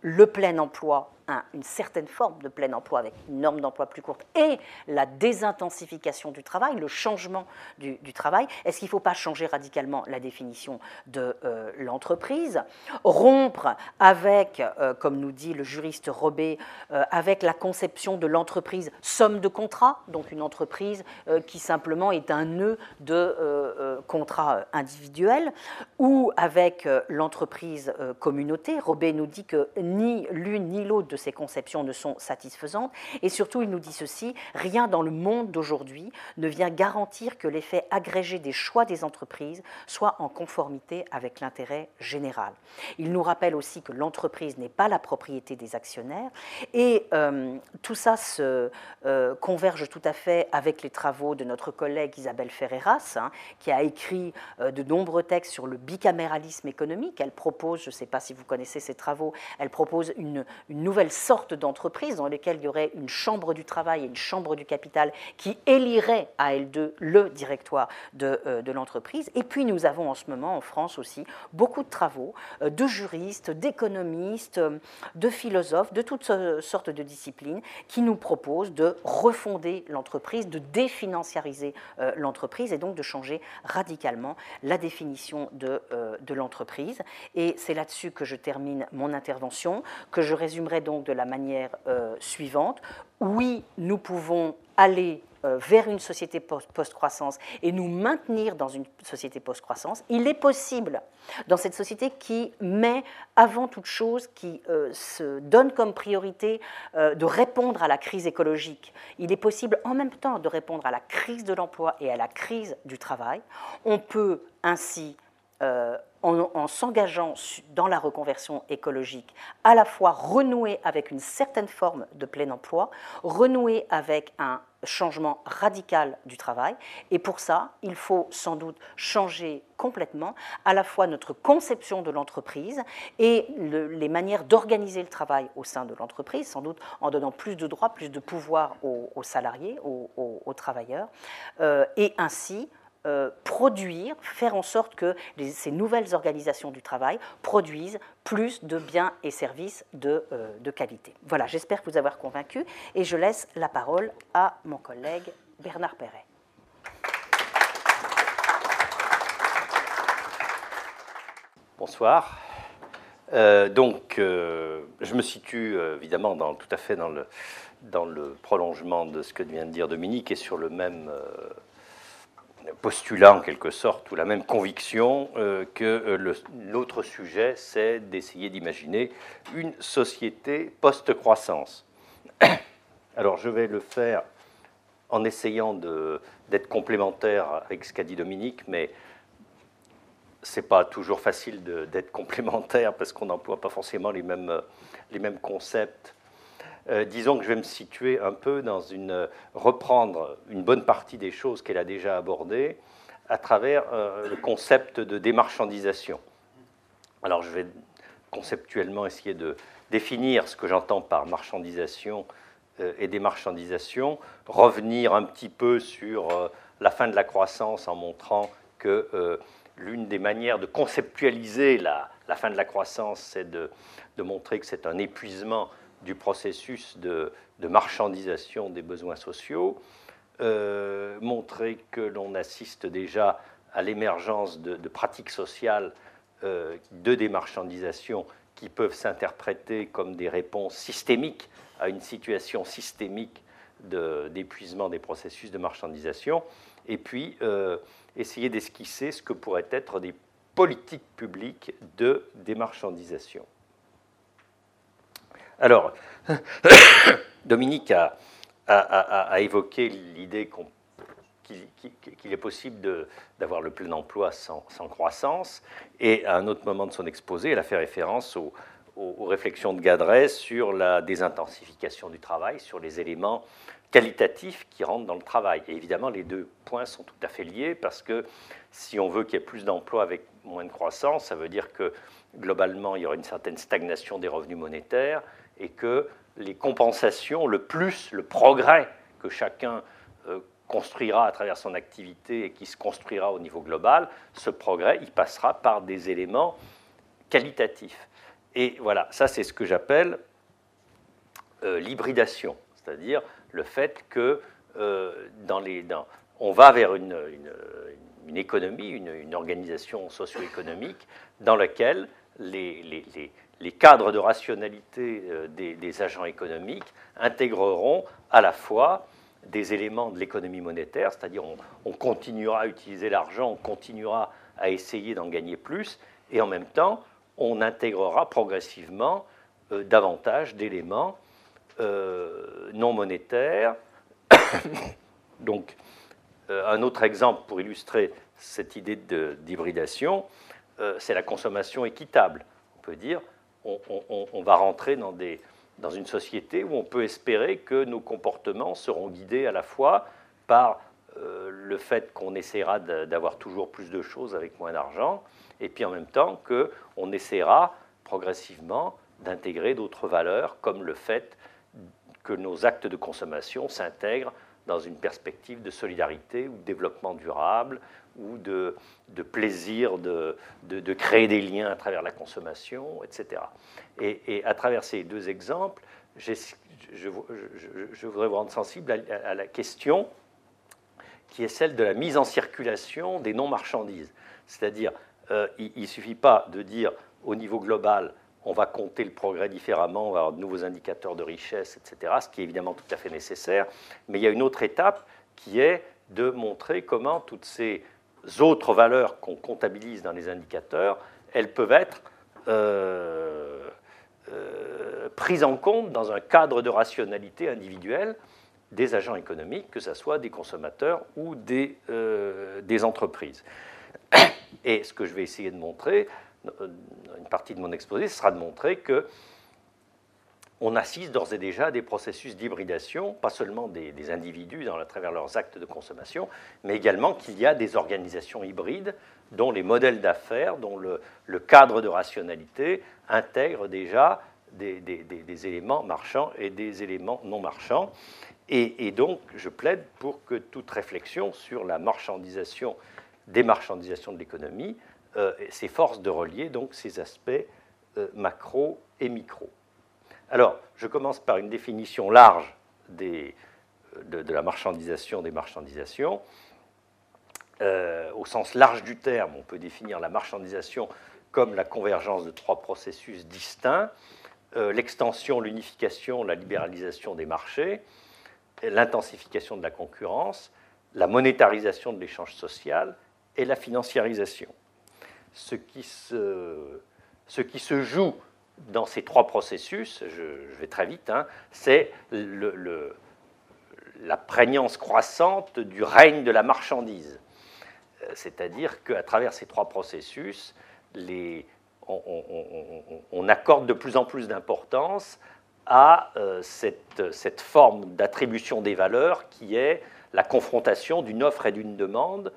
le plein emploi une certaine forme de plein emploi avec une norme d'emploi plus courte et la désintensification du travail, le changement du, travail, est-ce qu'il ne faut pas changer radicalement la définition de euh, l'entreprise? Rompre avec, euh, comme nous dit le juriste Robé, euh, avec la conception de l'entreprise somme de contrats, donc une entreprise qui simplement est un nœud de contrats individuels, ou avec l'entreprise communauté. Robé nous dit que ni l'une ni l'autre de ces conceptions ne sont satisfaisantes. Et surtout, il nous dit ceci, rien dans le monde d'aujourd'hui ne vient garantir que l'effet agrégé des choix des entreprises soit en conformité avec l'intérêt général. Il nous rappelle aussi que l'entreprise n'est pas la propriété des actionnaires. Et euh, tout ça se euh, converge tout à fait avec les travaux de notre collègue Isabelle Ferreras, hein, qui a écrit euh, de nombreux textes sur le bicaméralisme économique. Elle propose, je ne sais pas si vous connaissez ses travaux, elle propose une, une nouvelle sorte d'entreprise dans lesquelles il y aurait une chambre du travail et une chambre du capital qui éliraient à elles deux le directoire de, euh, de l'entreprise. Et puis nous avons en ce moment en France aussi beaucoup de travaux euh, de juristes, d'économistes, euh, de philosophes, de toutes sortes de disciplines qui nous proposent de refonder l'entreprise, de définanciariser l'entreprise et donc de changer radicalement la définition de, de l'entreprise. Et c'est là-dessus que je termine mon intervention, que je résumerai donc de la manière euh, suivante. Oui, nous pouvons aller euh, vers une société post-croissance et nous maintenir dans une société post-croissance, il est possible, dans cette société qui met avant toute chose, qui euh, se donne comme priorité de répondre à la crise écologique, il est possible en même temps de répondre à la crise de l'emploi et à la crise du travail. On peut ainsi en, s'engageant dans la reconversion écologique, à la fois renouer avec une certaine forme de plein emploi, renouer avec un changement radical du travail. Et pour ça, il faut sans doute changer complètement à la fois notre conception de l'entreprise et les manières d'organiser le travail au sein de l'entreprise, sans doute en donnant plus de droits, plus de pouvoir aux, salariés, aux, travailleurs, euh, et ainsi euh, produire, faire en sorte que ces nouvelles organisations du travail produisent plus de biens et services de, euh, de qualité. Voilà, j'espère vous avoir convaincu et je laisse la parole à mon collègue Bernard Perret. Bonsoir. Euh, donc, je me situe évidemment tout à fait dans le prolongement de ce que vient de dire Dominique et sur le même postulat en quelque sorte, ou la même conviction euh, que euh, l'autre sujet, c'est d'essayer d'imaginer une société post-croissance. Alors je vais le faire en essayant d'être complémentaire avec ce qu'a dit Dominique, mais c'est pas toujours facile d'être complémentaire parce qu'on n'emploie pas forcément les mêmes, les mêmes concepts euh, disons que je vais me situer un peu dans une. reprendre une bonne partie des choses qu'elle a déjà abordées à travers euh, le concept de démarchandisation. Alors je vais conceptuellement essayer de définir ce que j'entends par marchandisation euh, et démarchandisation, revenir un petit peu sur la fin de la croissance en montrant que l'une des manières de conceptualiser la, fin de la croissance, c'est de montrer que c'est un épuisement du processus de, marchandisation des besoins sociaux, euh, montrer que l'on assiste déjà à l'émergence de, pratiques sociales euh, de démarchandisation qui peuvent s'interpréter comme des réponses systémiques à une situation systémique d'épuisement des processus de marchandisation, et puis euh, essayer d'esquisser ce que pourraient être des politiques publiques de démarchandisation. Alors, Dominique a, évoqué l'idée qu'il est possible d'avoir le plein emploi sans, croissance, et à un autre moment de son exposé, elle a fait référence aux, réflexions de Gadret sur la désintensification du travail, sur les éléments qualitatifs qui rentrent dans le travail. Et évidemment, les deux points sont tout à fait liés parce que si on veut qu'il y ait plus d'emplois avec moins de croissance, ça veut dire que globalement, il y aura une certaine stagnation des revenus monétaires et que les compensations, le plus, le progrès que chacun euh, construira à travers son activité et qui se construira au niveau global, ce progrès, il passera par des éléments qualitatifs. Et voilà, ça c'est ce que j'appelle euh, l'hybridation, c'est-à-dire le fait que euh, dans les, on va vers une, économie, une, organisation socio-économique dans laquelle les, cadres de rationalité euh, des, agents économiques intégreront à la fois des éléments de l'économie monétaire, c'est-à-dire on, continuera à utiliser l'argent, on continuera à essayer d'en gagner plus, et en même temps, on intégrera progressivement euh, davantage d'éléments euh, non monétaires. Donc, un autre exemple pour illustrer cette idée d'hybridation, c'est la consommation équitable. On peut dire, on, va rentrer dans, une société où on peut espérer que nos comportements seront guidés à la fois par euh, le fait qu'on essaiera d'avoir toujours plus de choses avec moins d'argent, et puis en même temps qu'on essaiera progressivement d'intégrer d'autres valeurs, comme le fait que nos actes de consommation s'intègrent dans une perspective de solidarité ou de développement durable ou de, plaisir de, créer des liens à travers la consommation, etc. Et, à travers ces deux exemples, je, voudrais vous rendre sensible à, la question qui est celle de la mise en circulation des non-marchandises. C'est-à-dire, euh, il ne suffit pas de dire au niveau global, on va compter le progrès différemment, on va avoir de nouveaux indicateurs de richesse, etc., ce qui est évidemment tout à fait nécessaire. Mais il y a une autre étape qui est de montrer comment toutes ces autres valeurs qu'on comptabilise dans les indicateurs, elles peuvent être euh, euh, prises en compte dans un cadre de rationalité individuelle des agents économiques, que ce soit des consommateurs ou euh, des entreprises. Et ce que je vais essayer de montrer, une partie de mon exposé, sera de montrer que on assiste d'ores et déjà à des processus d'hybridation, pas seulement des, individus dans, à travers leurs actes de consommation, mais également qu'il y a des organisations hybrides dont les modèles d'affaires, dont le, cadre de rationalité intègre déjà des, éléments marchands et des éléments non marchands. Et, donc, je plaide pour que toute réflexion sur la marchandisation, démarchandisation de l'économie, euh, s'efforce de relier donc ces aspects euh, macro et micro. Alors, je commence par une définition large de, la marchandisation des marchandisations. Euh, au sens large du terme, on peut définir la marchandisation comme la convergence de trois processus distincts euh, l'extension, l'unification, la libéralisation des marchés, l'intensification de la concurrence, la monétarisation de l'échange social et la financiarisation. Ce qui se, joue dans ces trois processus, je, vais très vite, hein, c'est la prégnance croissante du règne de la marchandise. Euh, c'est-à-dire qu'à travers ces trois processus, on, accorde de plus en plus d'importance à euh, cette, forme d'attribution des valeurs qui est la confrontation d'une offre et d'une demande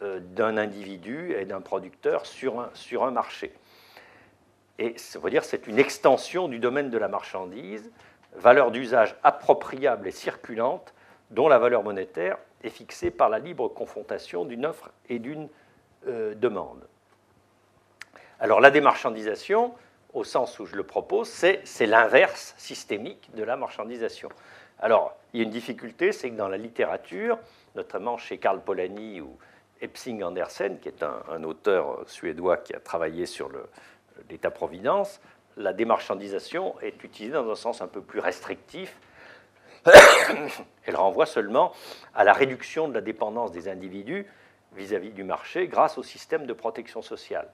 d'un individu et d'un producteur sur un marché. Et ça veut dire c'est une extension du domaine de la marchandise, valeur d'usage appropriable et circulante, dont la valeur monétaire est fixée par la libre confrontation d'une offre et d'une euh, demande. Alors la démarchandisation, au sens où je le propose, c'est l'inverse systémique de la marchandisation. Alors, il y a une difficulté, c'est que dans la littérature, notamment chez Karl Polanyi ou Epsing Andersen, qui est un auteur suédois qui a travaillé sur l'État-providence, la démarchandisation est utilisée dans un sens un peu plus restrictif. Elle renvoie seulement à la réduction de la dépendance des individus vis-à-vis du marché grâce au système de protection sociale.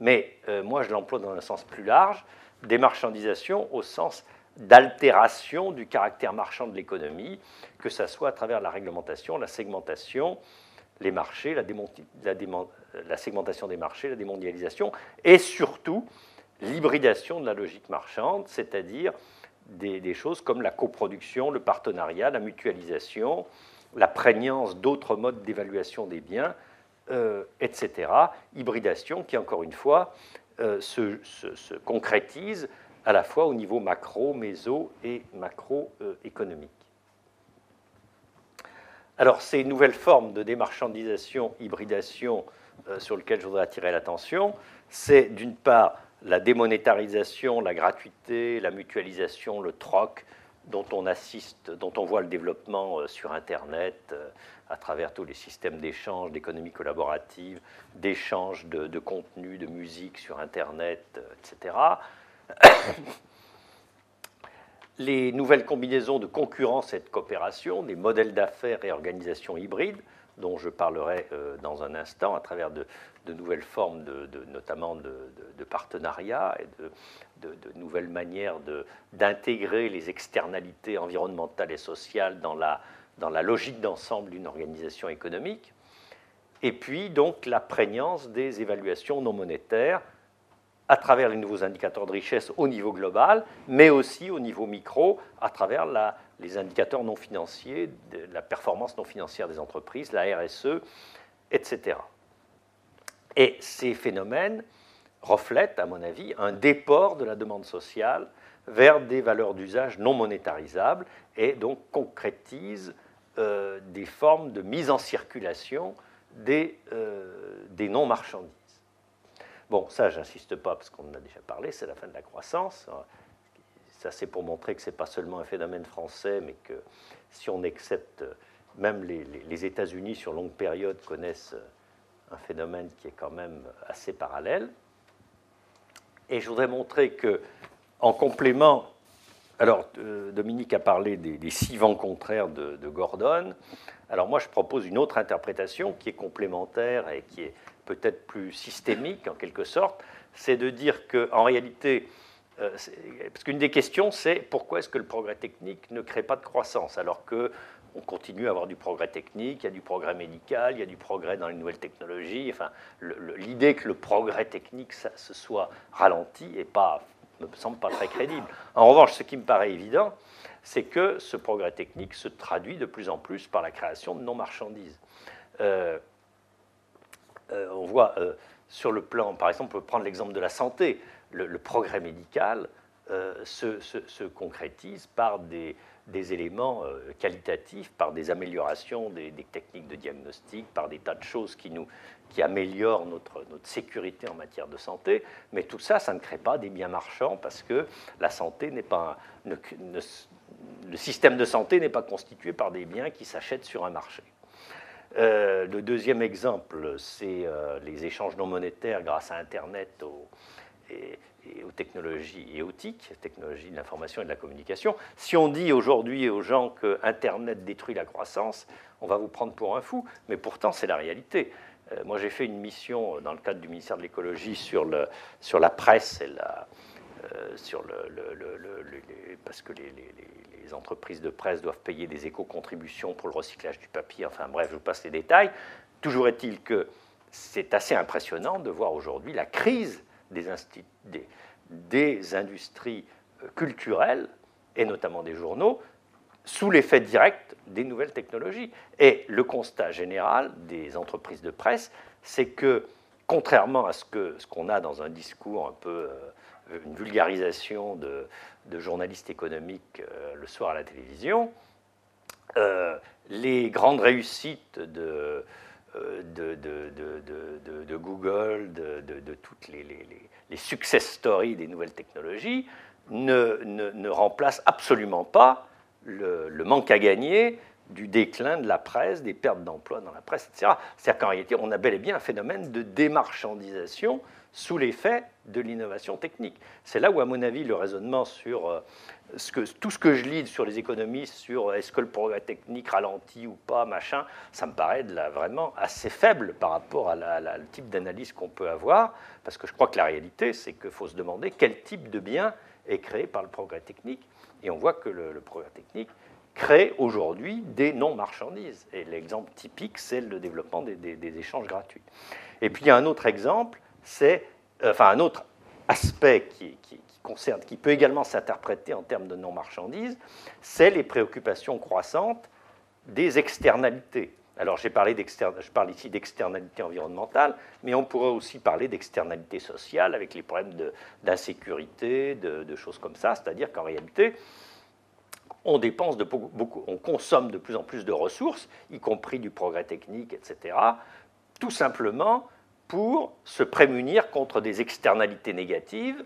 Mais euh, moi, je l'emploie dans un sens plus large, démarchandisation au sens d'altération du caractère marchand de l'économie, que ce soit à travers la réglementation, la segmentation, les marchés, la, segmentation des marchés, la démondialisation, et surtout l'hybridation de la logique marchande, c'est-à-dire des, choses comme la coproduction, le partenariat, la mutualisation, la prégnance d'autres modes d'évaluation des biens, euh, etc. Hybridation qui, encore une fois, euh, se, concrétise à la fois au niveau macro, méso et macroéconomique. Alors, ces nouvelles formes de démarchandisation, hybridation euh, sur lesquelles je voudrais attirer l'attention, c'est d'une part la démonétarisation, la gratuité, la mutualisation, le troc, dont on assiste, dont on voit le développement euh, sur Internet, euh, à travers tous les systèmes d'échange, d'économie collaborative, d'échange de, de contenu, de musique sur Internet, etc les nouvelles combinaisons de concurrence et de coopération, des modèles d'affaires et organisations hybrides, dont je parlerai euh, dans un instant, à travers de, nouvelles formes, de, notamment de, partenariats et de, nouvelles manières d'intégrer les externalités environnementales et sociales dans la, dans la logique d'ensemble d'une organisation économique. Et puis, donc, la prégnance des évaluations non monétaires à travers les nouveaux indicateurs de richesse au niveau global, mais aussi au niveau micro, à travers les indicateurs non financiers, de la performance non financière des entreprises, la RSE, etc. Et ces phénomènes reflètent, à mon avis, un déport de la demande sociale vers des valeurs d'usage non monétarisables et donc concrétisent euh, des formes de mise en circulation des, euh, des non-marchandises. Bon, ça, j'insiste pas parce qu'on en a déjà parlé, c'est la fin de la croissance. Ça, c'est pour montrer que ce n'est pas seulement un phénomène français, mais que si on accepte, même les, États-Unis sur longue période connaissent un phénomène qui est quand même assez parallèle. Et je voudrais montrer que, en complément, alors euh, Dominique a parlé des, six vents contraires de, Gordon. Alors moi, je propose une autre interprétation qui est complémentaire et qui est peut-être plus systémique en quelque sorte, c'est de dire qu'en réalité, euh, parce qu'une des questions, c'est pourquoi est-ce que le progrès technique ne crée pas de croissance alors que on continue à avoir du progrès technique, il y a du progrès médical, il y a du progrès dans les nouvelles technologies. Enfin, l'idée que le progrès technique se soit ralenti et pas, me semble pas très crédible. En revanche, ce qui me paraît évident, c'est que ce progrès technique se traduit de plus en plus par la création de non-marchandises. Euh, euh, on voit euh, sur le plan, par exemple, on peut prendre l'exemple de la santé, le, progrès médical se, concrétise par des, éléments qualitatifs, par des améliorations des, techniques de diagnostic, par des tas de choses qui, nous, qui améliorent notre, notre sécurité en matière de santé. Mais tout ça, ça ne crée pas des biens marchands parce que la santé n'est pas... le système de santé n'est pas constitué par des biens qui s'achètent sur un marché. Euh, le deuxième exemple, c'est euh, les échanges non monétaires grâce à Internet et, aux technologies éotiques, technologies de l'information et de la communication. Si on dit aujourd'hui aux gens que Internet détruit la croissance, on va vous prendre pour un fou, mais pourtant c'est la réalité. Euh, moi j'ai fait une mission dans le cadre du ministère de l'écologie sur, sur la presse et la, le, parce que les entreprises de presse doivent payer des éco-contributions pour le recyclage du papier, enfin bref, je vous passe les détails. Toujours est-il que c'est assez impressionnant de voir aujourd'hui la crise des, industries euh, culturelles, et notamment des journaux, sous l'effet direct des nouvelles technologies. Et le constat général des entreprises de presse, c'est que, contrairement à ce qu'on ce qu'on a dans un discours un peu, euh, une vulgarisation de, de journalistes économiques euh, le soir à la télévision, euh, les grandes réussites de, euh, Google, de, toutes les, les, success stories des nouvelles technologies, ne, ne, remplacent absolument pas le, le, manque à gagner du déclin de la presse, des pertes d'emplois dans la presse, etc. C'est-à-dire qu'en réalité, on a bel et bien un phénomène de démarchandisation sous l'effet de l'innovation technique. C'est là où, à mon avis, le raisonnement sur euh, tout ce que je lis sur les économistes, sur euh, est-ce que le progrès technique ralentit ou pas, machin, ça me paraît vraiment assez faible par rapport à le type d'analyse qu'on peut avoir, parce que je crois que la réalité, c'est qu'il faut se demander quel type de bien est créé par le progrès technique. Et on voit que le, progrès technique crée aujourd'hui des non-marchandises. Et l'exemple typique, c'est le développement des, des échanges gratuits. Et puis il y a un autre exemple, c'est, euh, enfin un autre aspect qui, concerne, qui peut également s'interpréter en termes de non-marchandise, c'est les préoccupations croissantes des externalités. Alors j'ai parlé je parle ici d'externalités environnementales, mais on pourrait aussi parler d'externalités sociales avec les problèmes d'insécurité, de, choses comme ça. C'est-à-dire qu'en réalité, on dépense de beaucoup, on consomme de plus en plus de ressources, y compris du progrès technique, etc. Tout simplement pour se prémunir contre des externalités négatives,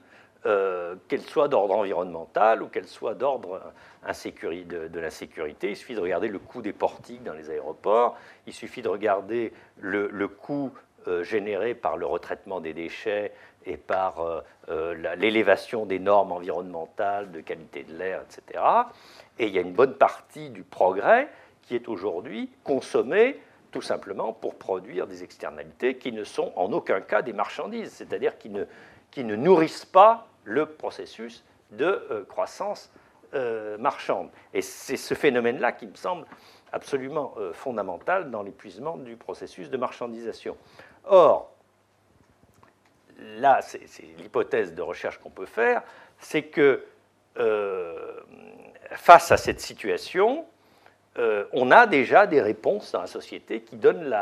euh, qu'elles soient d'ordre environnemental ou qu'elles soient d'ordre de, de l'insécurité. Il suffit de regarder le coût des portiques dans les aéroports, il suffit de regarder le, coût euh, généré par le retraitement des déchets et par euh, l'élévation des normes environnementales, de qualité de l'air, etc. Et il y a une bonne partie du progrès qui est aujourd'hui consommé tout simplement pour produire des externalités qui ne sont en aucun cas des marchandises, c'est-à-dire qui ne, qui ne nourrissent pas le processus de euh, croissance euh, marchande. Et c'est ce phénomène-là qui me semble absolument euh, fondamental dans l'épuisement du processus de marchandisation. Or, là, c'est l'hypothèse de recherche qu'on peut faire, c'est que face à cette situation, euh, on a déjà des réponses dans la société qui donnent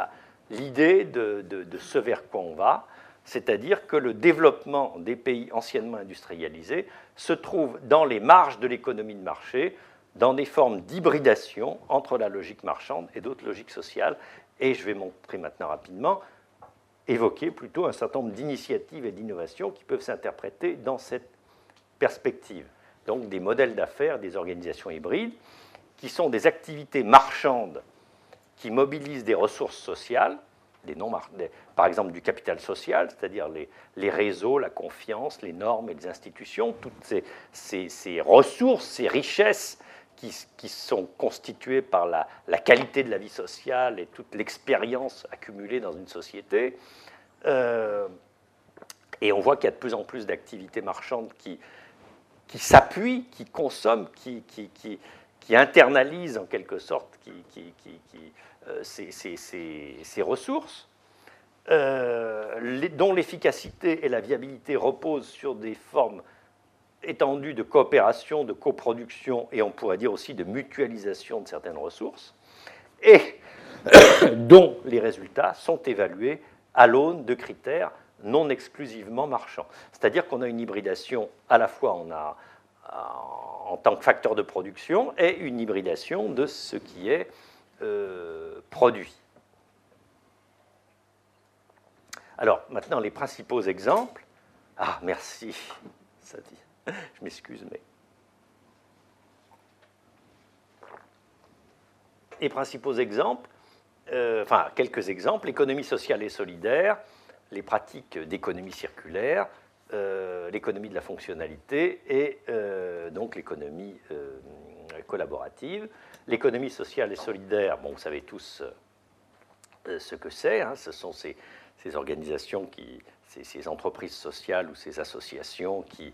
l'idée de, ce vers quoi on va, c'est-à-dire que le développement des pays anciennement industrialisés se trouve dans les marges de l'économie de marché, dans des formes d'hybridation entre la logique marchande et d'autres logiques sociales. Et je vais montrer maintenant rapidement, évoquer plutôt un certain nombre d'initiatives et d'innovations qui peuvent s'interpréter dans cette perspective. Donc des modèles d'affaires, des organisations hybrides qui sont des activités marchandes qui mobilisent des ressources sociales, par exemple du capital social, c'est-à-dire les, réseaux, la confiance, les normes et les institutions, toutes ces, ces, ces ressources, ces richesses qui, sont constituées par la, qualité de la vie sociale et toute l'expérience accumulée dans une société. Euh, et on voit qu'il y a de plus en plus d'activités marchandes qui, s'appuient, qui consomment, qui, internalisent en quelque sorte euh, ces, ces, ces, ressources, euh, dont l'efficacité et la viabilité reposent sur des formes étendue de coopération, de coproduction et on pourrait dire aussi de mutualisation de certaines ressources, et dont les résultats sont évalués à l'aune de critères non exclusivement marchands. C'est-à-dire qu'on a une hybridation à la fois on a, en tant que facteur de production et une hybridation de ce qui est euh, produit. Alors maintenant les principaux exemples. Ah merci, ça dit. Je m'excuse, mais. Les principaux exemples, euh, enfin quelques exemples, l'économie sociale et solidaire, les pratiques d'économie circulaire, euh, l'économie de la fonctionnalité et euh, donc l'économie collaborative. L'économie sociale et solidaire, bon, vous savez tous ce que c'est, hein, ce sont ces, organisations ces, entreprises sociales ou ces associations qui,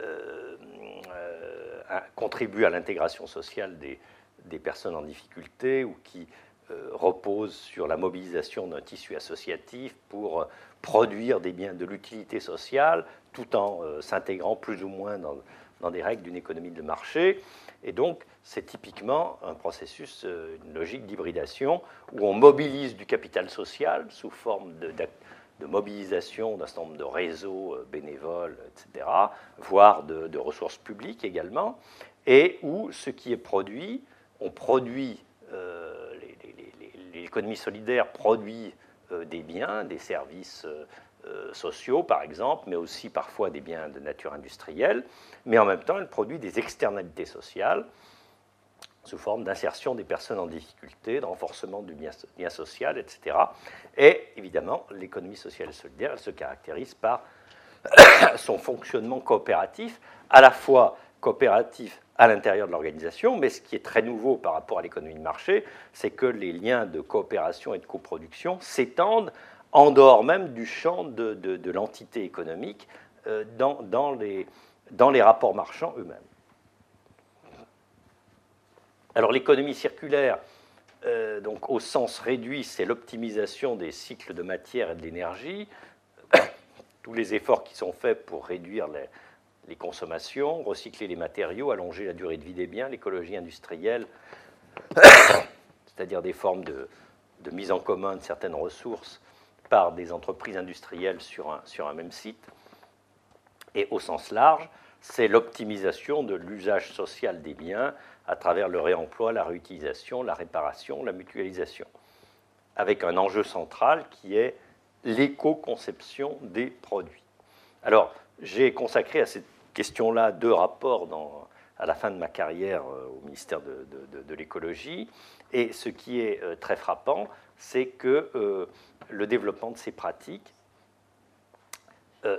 euh, euh, contribuent à l'intégration sociale des, personnes en difficulté ou qui euh, reposent sur la mobilisation d'un tissu associatif pour produire des biens de l'utilité sociale tout en s'intégrant plus ou moins dans, des règles d'une économie de marché. Et donc, c'est typiquement un processus, une logique d'hybridation où on mobilise du capital social sous forme de, mobilisation d'un certain nombre de réseaux euh, bénévoles, etc., voire de, ressources publiques également, et où ce qui est produit, on produit, euh, l'économie solidaire produit euh, des biens, des services sociaux par exemple, mais aussi parfois des biens de nature industrielle, mais en même temps elle produit des externalités sociales sous forme d'insertion des personnes en difficulté, de renforcement du lien social, etc. Et évidemment, l'économie sociale et solidaire, elle se caractérise par son fonctionnement coopératif, à la fois coopératif à l'intérieur de l'organisation, mais ce qui est très nouveau par rapport à l'économie de marché, c'est que les liens de coopération et de coproduction s'étendent en dehors même du champ de, l'entité économique euh, dans, dans, les, dans les rapports marchands eux-mêmes. Alors l'économie circulaire, euh, donc au sens réduit, c'est l'optimisation des cycles de matière et d'énergie. Tous les efforts qui sont faits pour réduire les, consommations, recycler les matériaux, allonger la durée de vie des biens, l'écologie industrielle, c'est-à-dire des formes de, mise en commun de certaines ressources par des entreprises industrielles sur un même site. Et au sens large, c'est l'optimisation de l'usage social des biens à travers le réemploi, la réutilisation, la réparation, la mutualisation, avec un enjeu central qui est l'éco-conception des produits. Alors, j'ai consacré à cette question-là deux rapports à la fin de ma carrière euh, au ministère de, l'écologie, et ce qui est euh, très frappant, c'est que euh, le développement de ces pratiques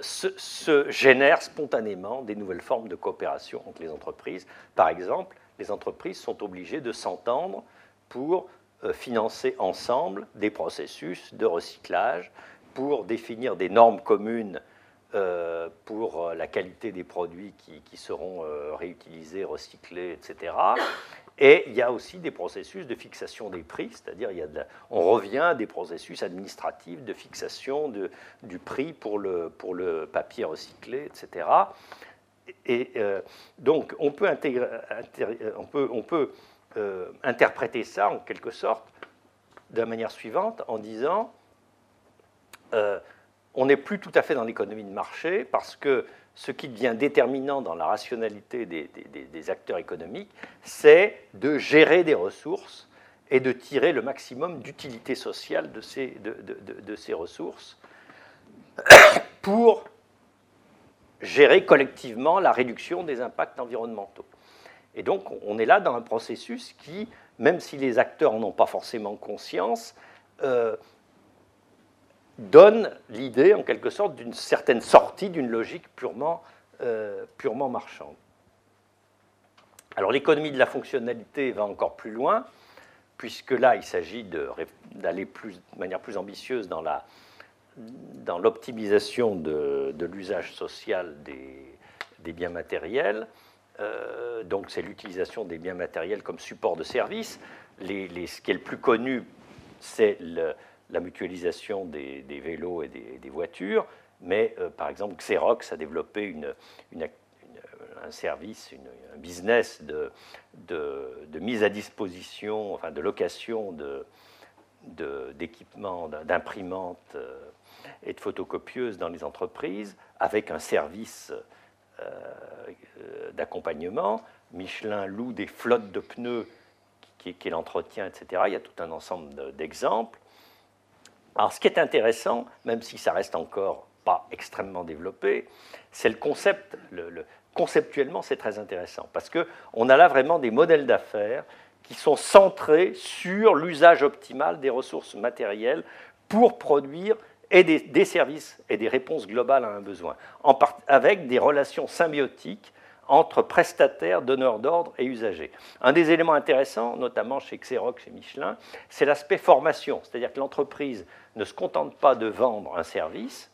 se, génère spontanément des nouvelles formes de coopération entre les entreprises. Par exemple, les entreprises sont obligées de s'entendre pour financer ensemble des processus de recyclage, pour définir des normes communes euh, pour euh, la qualité des produits qui, seront réutilisés, recyclés, etc. Et il y a aussi des processus de fixation des prix, c'est-à-dire on revient à des processus administratifs de fixation du prix pour le, pour le papier recyclé, etc et euh, donc, on peut, euh, interpréter ça en quelque sorte de la manière suivante en disant euh, on n'est plus tout à fait dans l'économie de marché parce que ce qui devient déterminant dans la rationalité des, acteurs économiques, c'est de gérer des ressources et de tirer le maximum d'utilité sociale de ces, ressources pour gérer collectivement la réduction des impacts environnementaux. Et donc, on est là dans un processus qui, même si les acteurs n'en ont pas forcément conscience, euh, donne l'idée, en quelque sorte, d'une certaine sortie d'une logique purement, euh, purement marchande. Alors l'économie de la fonctionnalité va encore plus loin, puisque là, il s'agit d'aller de manière plus ambitieuse dans la dans l'optimisation de, l'usage social des, biens matériels. Euh, donc c'est l'utilisation des biens matériels comme support de service. Les, ce qui est le plus connu, c'est la mutualisation des, vélos et des, voitures. Mais euh, par exemple, Xerox a développé un service, un business de, de, mise à disposition, enfin de location d'équipements, d'imprimantes euh, et de photocopieuses dans les entreprises, avec un service euh, d'accompagnement. Michelin loue des flottes de pneus qui, qui l'entretien, etc. Il y a tout un ensemble d'exemples. Alors, ce qui est intéressant, même si ça reste encore pas extrêmement développé, c'est le concept. Le, conceptuellement, c'est très intéressant parce que on a là vraiment des modèles d'affaires qui sont centrés sur l'usage optimal des ressources matérielles pour produire et des, services et des réponses globales à un besoin, avec des relations symbiotiques entre prestataires, donneurs d'ordre et usagers. Un des éléments intéressants, notamment chez Xerox et Michelin, c'est l'aspect formation, c'est-à-dire que l'entreprise ne se contente pas de vendre un service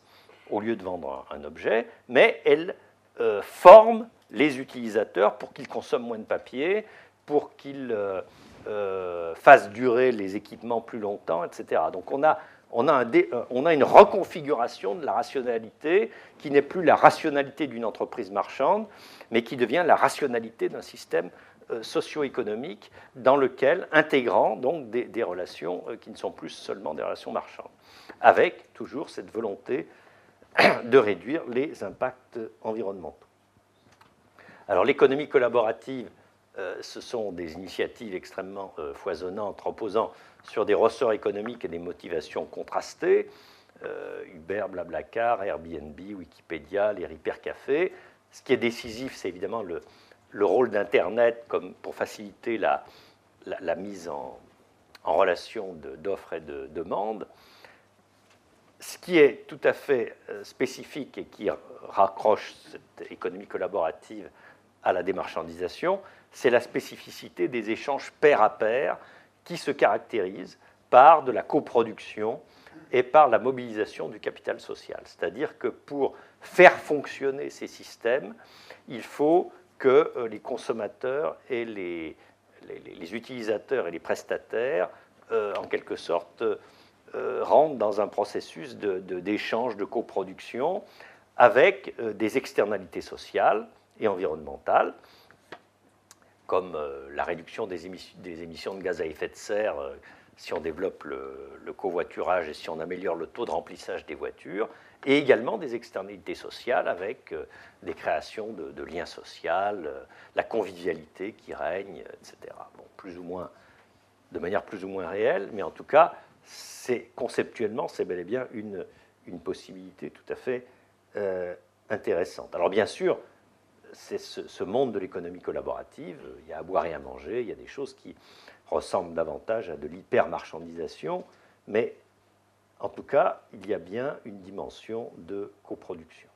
au lieu de vendre un, objet, mais elle euh, forme les utilisateurs pour qu'ils consomment moins de papier, pour qu'ils euh, euh, fassent durer les équipements plus longtemps, etc. Donc on a on a, euh, on a, une reconfiguration de la rationalité qui n'est plus la rationalité d'une entreprise marchande, mais qui devient la rationalité d'un système euh, socio-économique dans lequel, intégrant donc des, relations euh, qui ne sont plus seulement des relations marchandes, avec toujours cette volonté de réduire les impacts environnementaux. Alors l'économie collaborative, ce sont des initiatives extrêmement foisonnantes, reposant sur des ressorts économiques et des motivations contrastées. Euh, Uber, Blablacar, Airbnb, Wikipédia, les Café. Ce qui est décisif, c'est évidemment le, rôle d'Internet comme pour faciliter la, mise en, en relation d'offres et de demandes. Ce qui est tout à fait euh, spécifique et qui raccroche cette économie collaborative à la démarchandisation, c'est la spécificité des échanges pair à pair qui se caractérise par de la coproduction et par la mobilisation du capital social. C'est-à-dire que pour faire fonctionner ces systèmes, il faut que euh, les consommateurs et les, utilisateurs et les prestataires, euh, en quelque sorte, euh, rentrent dans un processus d'échange, de, coproduction avec des externalités sociales et environnementales comme la réduction des émissions, de gaz à effet de serre si on développe le, covoiturage et si on améliore le taux de remplissage des voitures, et également des externalités sociales avec euh, des créations de, liens sociaux, la convivialité qui règne, etc. Bon, plus ou moins, de manière plus ou moins réelle, mais en tout cas, conceptuellement, c'est bel et bien une, une possibilité tout à fait intéressante. Alors bien sûr, c'est ce, monde de l'économie collaborative. Il y a à boire et à manger, il y a des choses qui ressemblent davantage à de l'hypermarchandisation, mais en tout cas, il y a bien une dimension de coproduction.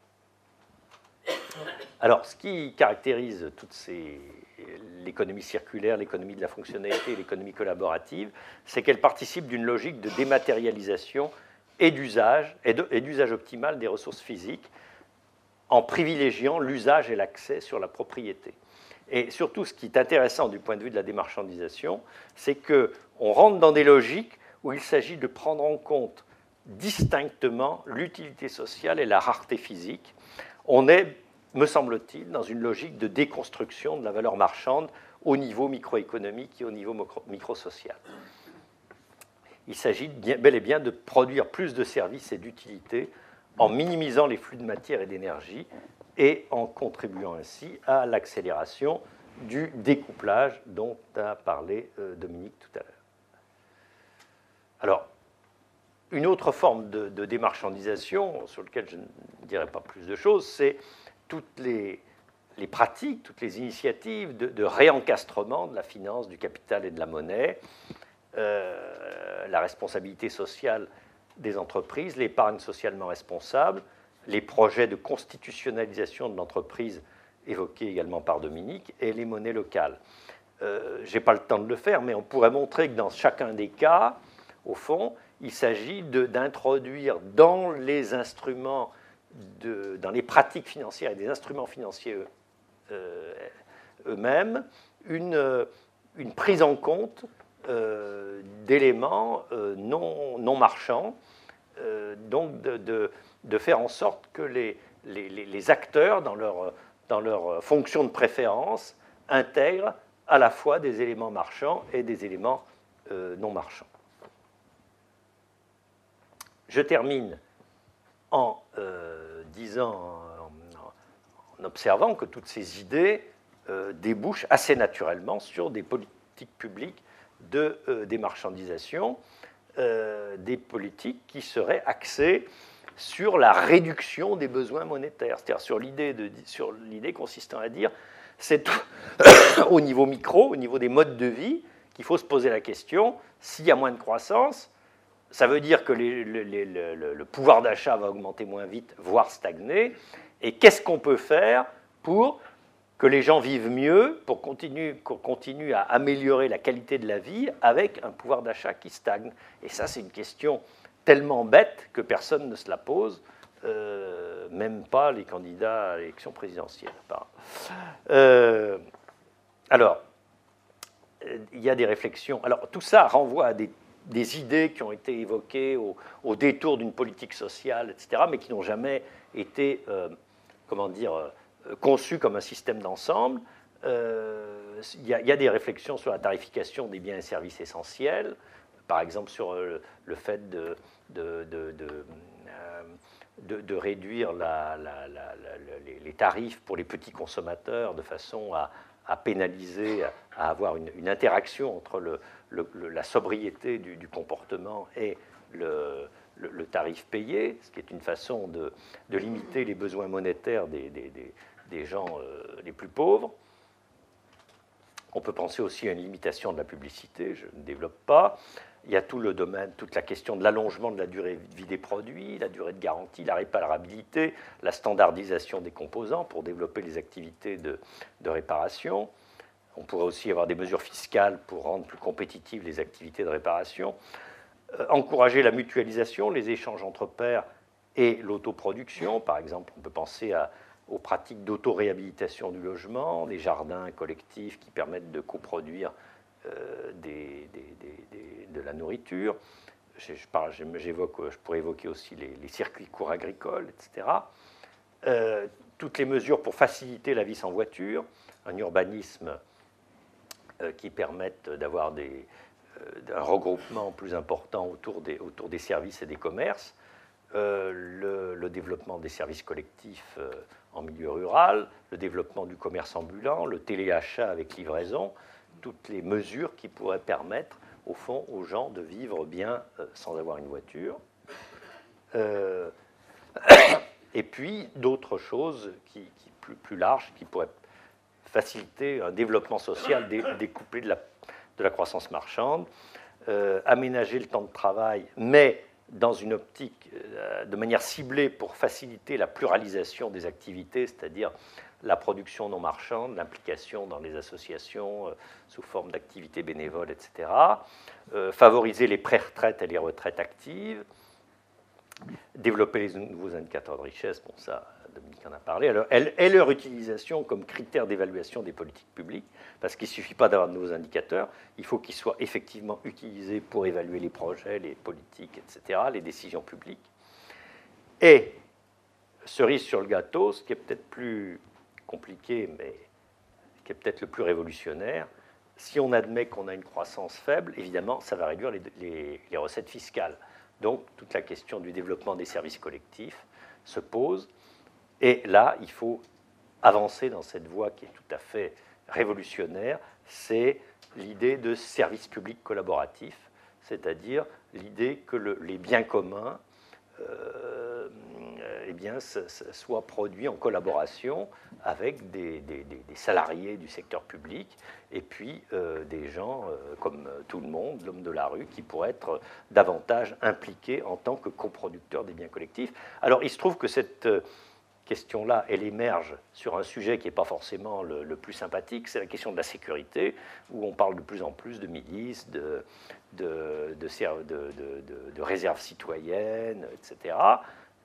Alors, ce qui caractérise toutes ces l'économie circulaire, l'économie de la fonctionnalité l'économie collaborative, c'est qu'elle participe d'une logique de dématérialisation et d'usage et d'usage optimal des ressources physiques en privilégiant l'usage et l'accès sur la propriété. Et surtout, ce qui est intéressant du point de vue de la démarchandisation, c'est qu'on rentre dans des logiques où il s'agit de prendre en compte distinctement l'utilité sociale et la rareté physique. On est, me semble-t-il, dans une logique de déconstruction de la valeur marchande au niveau microéconomique et au niveau microsocial. Il s'agit bel et bien de produire plus de services et d'utilités en minimisant les flux de matière et d'énergie et en contribuant ainsi à l'accélération du découplage dont a parlé euh, Dominique tout à l'heure. Alors, une autre forme de, démarchandisation, sur laquelle je ne dirai pas plus de choses, c'est toutes les, pratiques, toutes les initiatives de, réencastrement de la finance, du capital et de la monnaie, euh, la responsabilité sociale des entreprises, l'épargne socialement responsable, les projets de constitutionnalisation de l'entreprise évoqué également par Dominique, est les monnaies locales. Euh, Je n'ai pas le temps de le faire, mais on pourrait montrer que dans chacun des cas, au fond, il s'agit d'introduire dans les instruments, dans les pratiques financières et des instruments financiers euh, eux-mêmes, une, une, prise en compte euh, d'éléments euh, non, non, marchands, donc de, de, faire en sorte que les, acteurs, dans leur, fonction de préférence, intègrent à la fois des éléments marchands et des éléments non marchands. Je termine en euh, disant, en, observant que toutes ces idées euh, débouchent assez naturellement sur des politiques publiques de euh, démarchandisation, des politiques qui seraient axées sur la réduction des besoins monétaires, c'est-à-dire sur l'idée consistant à dire c'est au niveau micro, au niveau des modes de vie, qu'il faut se poser la question s'il y a moins de croissance, ça veut dire que le, pouvoir d'achat va augmenter moins vite, voire stagner. Et qu'est-ce qu'on peut faire pour que les gens vivent mieux, pour continuer, qu'on continue à améliorer la qualité de la vie avec un pouvoir d'achat qui stagne? Et ça, c'est une question tellement bête que personne ne se la pose, euh, même pas les candidats à l'élection présidentielle. Euh, alors, il y a des réflexions. Alors, tout ça renvoie à des idées qui ont été évoquées au, détour d'une politique sociale, etc., mais qui n'ont jamais été, euh, comment dire, conçues comme un système d'ensemble. Il y, a des réflexions sur la tarification des biens et services essentiels, par exemple sur le, fait de, de, de, réduire la, les, tarifs pour les petits consommateurs de façon à, à pénaliser, à avoir une, interaction entre le, la sobriété du, comportement et le, tarif payé, ce qui est une façon de, limiter les besoins monétaires des, des, gens euh, les plus pauvres. On peut penser aussi à une limitation de la publicité, je ne développe pas. Il y a tout le domaine, toute la question de l'allongement de la durée de vie des produits, la durée de garantie, la réparabilité, la standardisation des composants pour développer les activités de, réparation. On pourrait aussi avoir des mesures fiscales pour rendre plus compétitives les activités de réparation. Euh, encourager la mutualisation, les échanges entre pairs et l'autoproduction. Par exemple, on peut penser aux pratiques d'autoréhabilitation du logement, des jardins collectifs qui permettent de coproduire euh, de la nourriture. Je, je, pourrais évoquer aussi les, circuits courts agricoles, etc. Euh, toutes les mesures pour faciliter la vie sans voiture, un urbanisme euh, qui permettent d'avoir euh, un regroupement plus important autour des, services et des commerces, euh, le, développement des services collectifs en milieu rural, le développement du commerce ambulant, le téléachat avec livraison, toutes les mesures qui pourraient permettre, au fond, aux gens de vivre bien sans avoir une voiture. et puis d'autres choses plus, plus larges qui pourraient faciliter un développement social découplé de la, de la croissance marchande, euh, aménager le temps de travail, mais dans une optique euh, de manière ciblée pour faciliter la pluralisation des activités, c'est-à-dire la production non marchande, l'implication dans les associations euh, sous forme d'activités bénévoles, etc. favoriser les pré-retraites et les retraites actives, développer les nouveaux indicateurs de richesse, bon ça, Dominique en a parlé, alors, elle, et leur utilisation comme critère d'évaluation des politiques publiques, parce qu'il ne suffit pas d'avoir de nouveaux indicateurs, il faut qu'ils soient effectivement utilisés pour évaluer les projets, les politiques, etc., les décisions publiques. Et, cerise sur le gâteau, ce qui est peut-être plus compliqué, mais qui est peut-être le plus révolutionnaire, si on admet qu'on a une croissance faible, évidemment, ça va réduire les, les recettes fiscales. Donc, toute la question du développement des services collectifs se pose. Et là, il faut avancer dans cette voie qui est tout à fait révolutionnaire, c'est l'idée de service public collaboratif, c'est-à-dire l'idée que les biens communs euh, eh soient produits en collaboration avec des, salariés du secteur public et puis euh, des gens euh, comme tout le monde, l'homme de la rue, qui pourraient être davantage impliqués en tant que coproducteurs des biens collectifs. Alors il se trouve que cette question-là, elle émerge sur un sujet qui n'est pas forcément le, plus sympathique, c'est la question de la sécurité, où on parle de plus en plus de milices, de, réserves citoyennes, etc.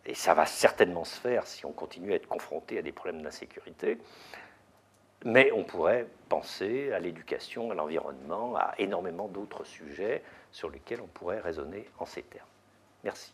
Et ça va certainement se faire si on continue à être confronté à des problèmes d'insécurité. Mais on pourrait penser à l'éducation, à l'environnement, à énormément d'autres sujets sur lesquels on pourrait raisonner en ces termes. Merci.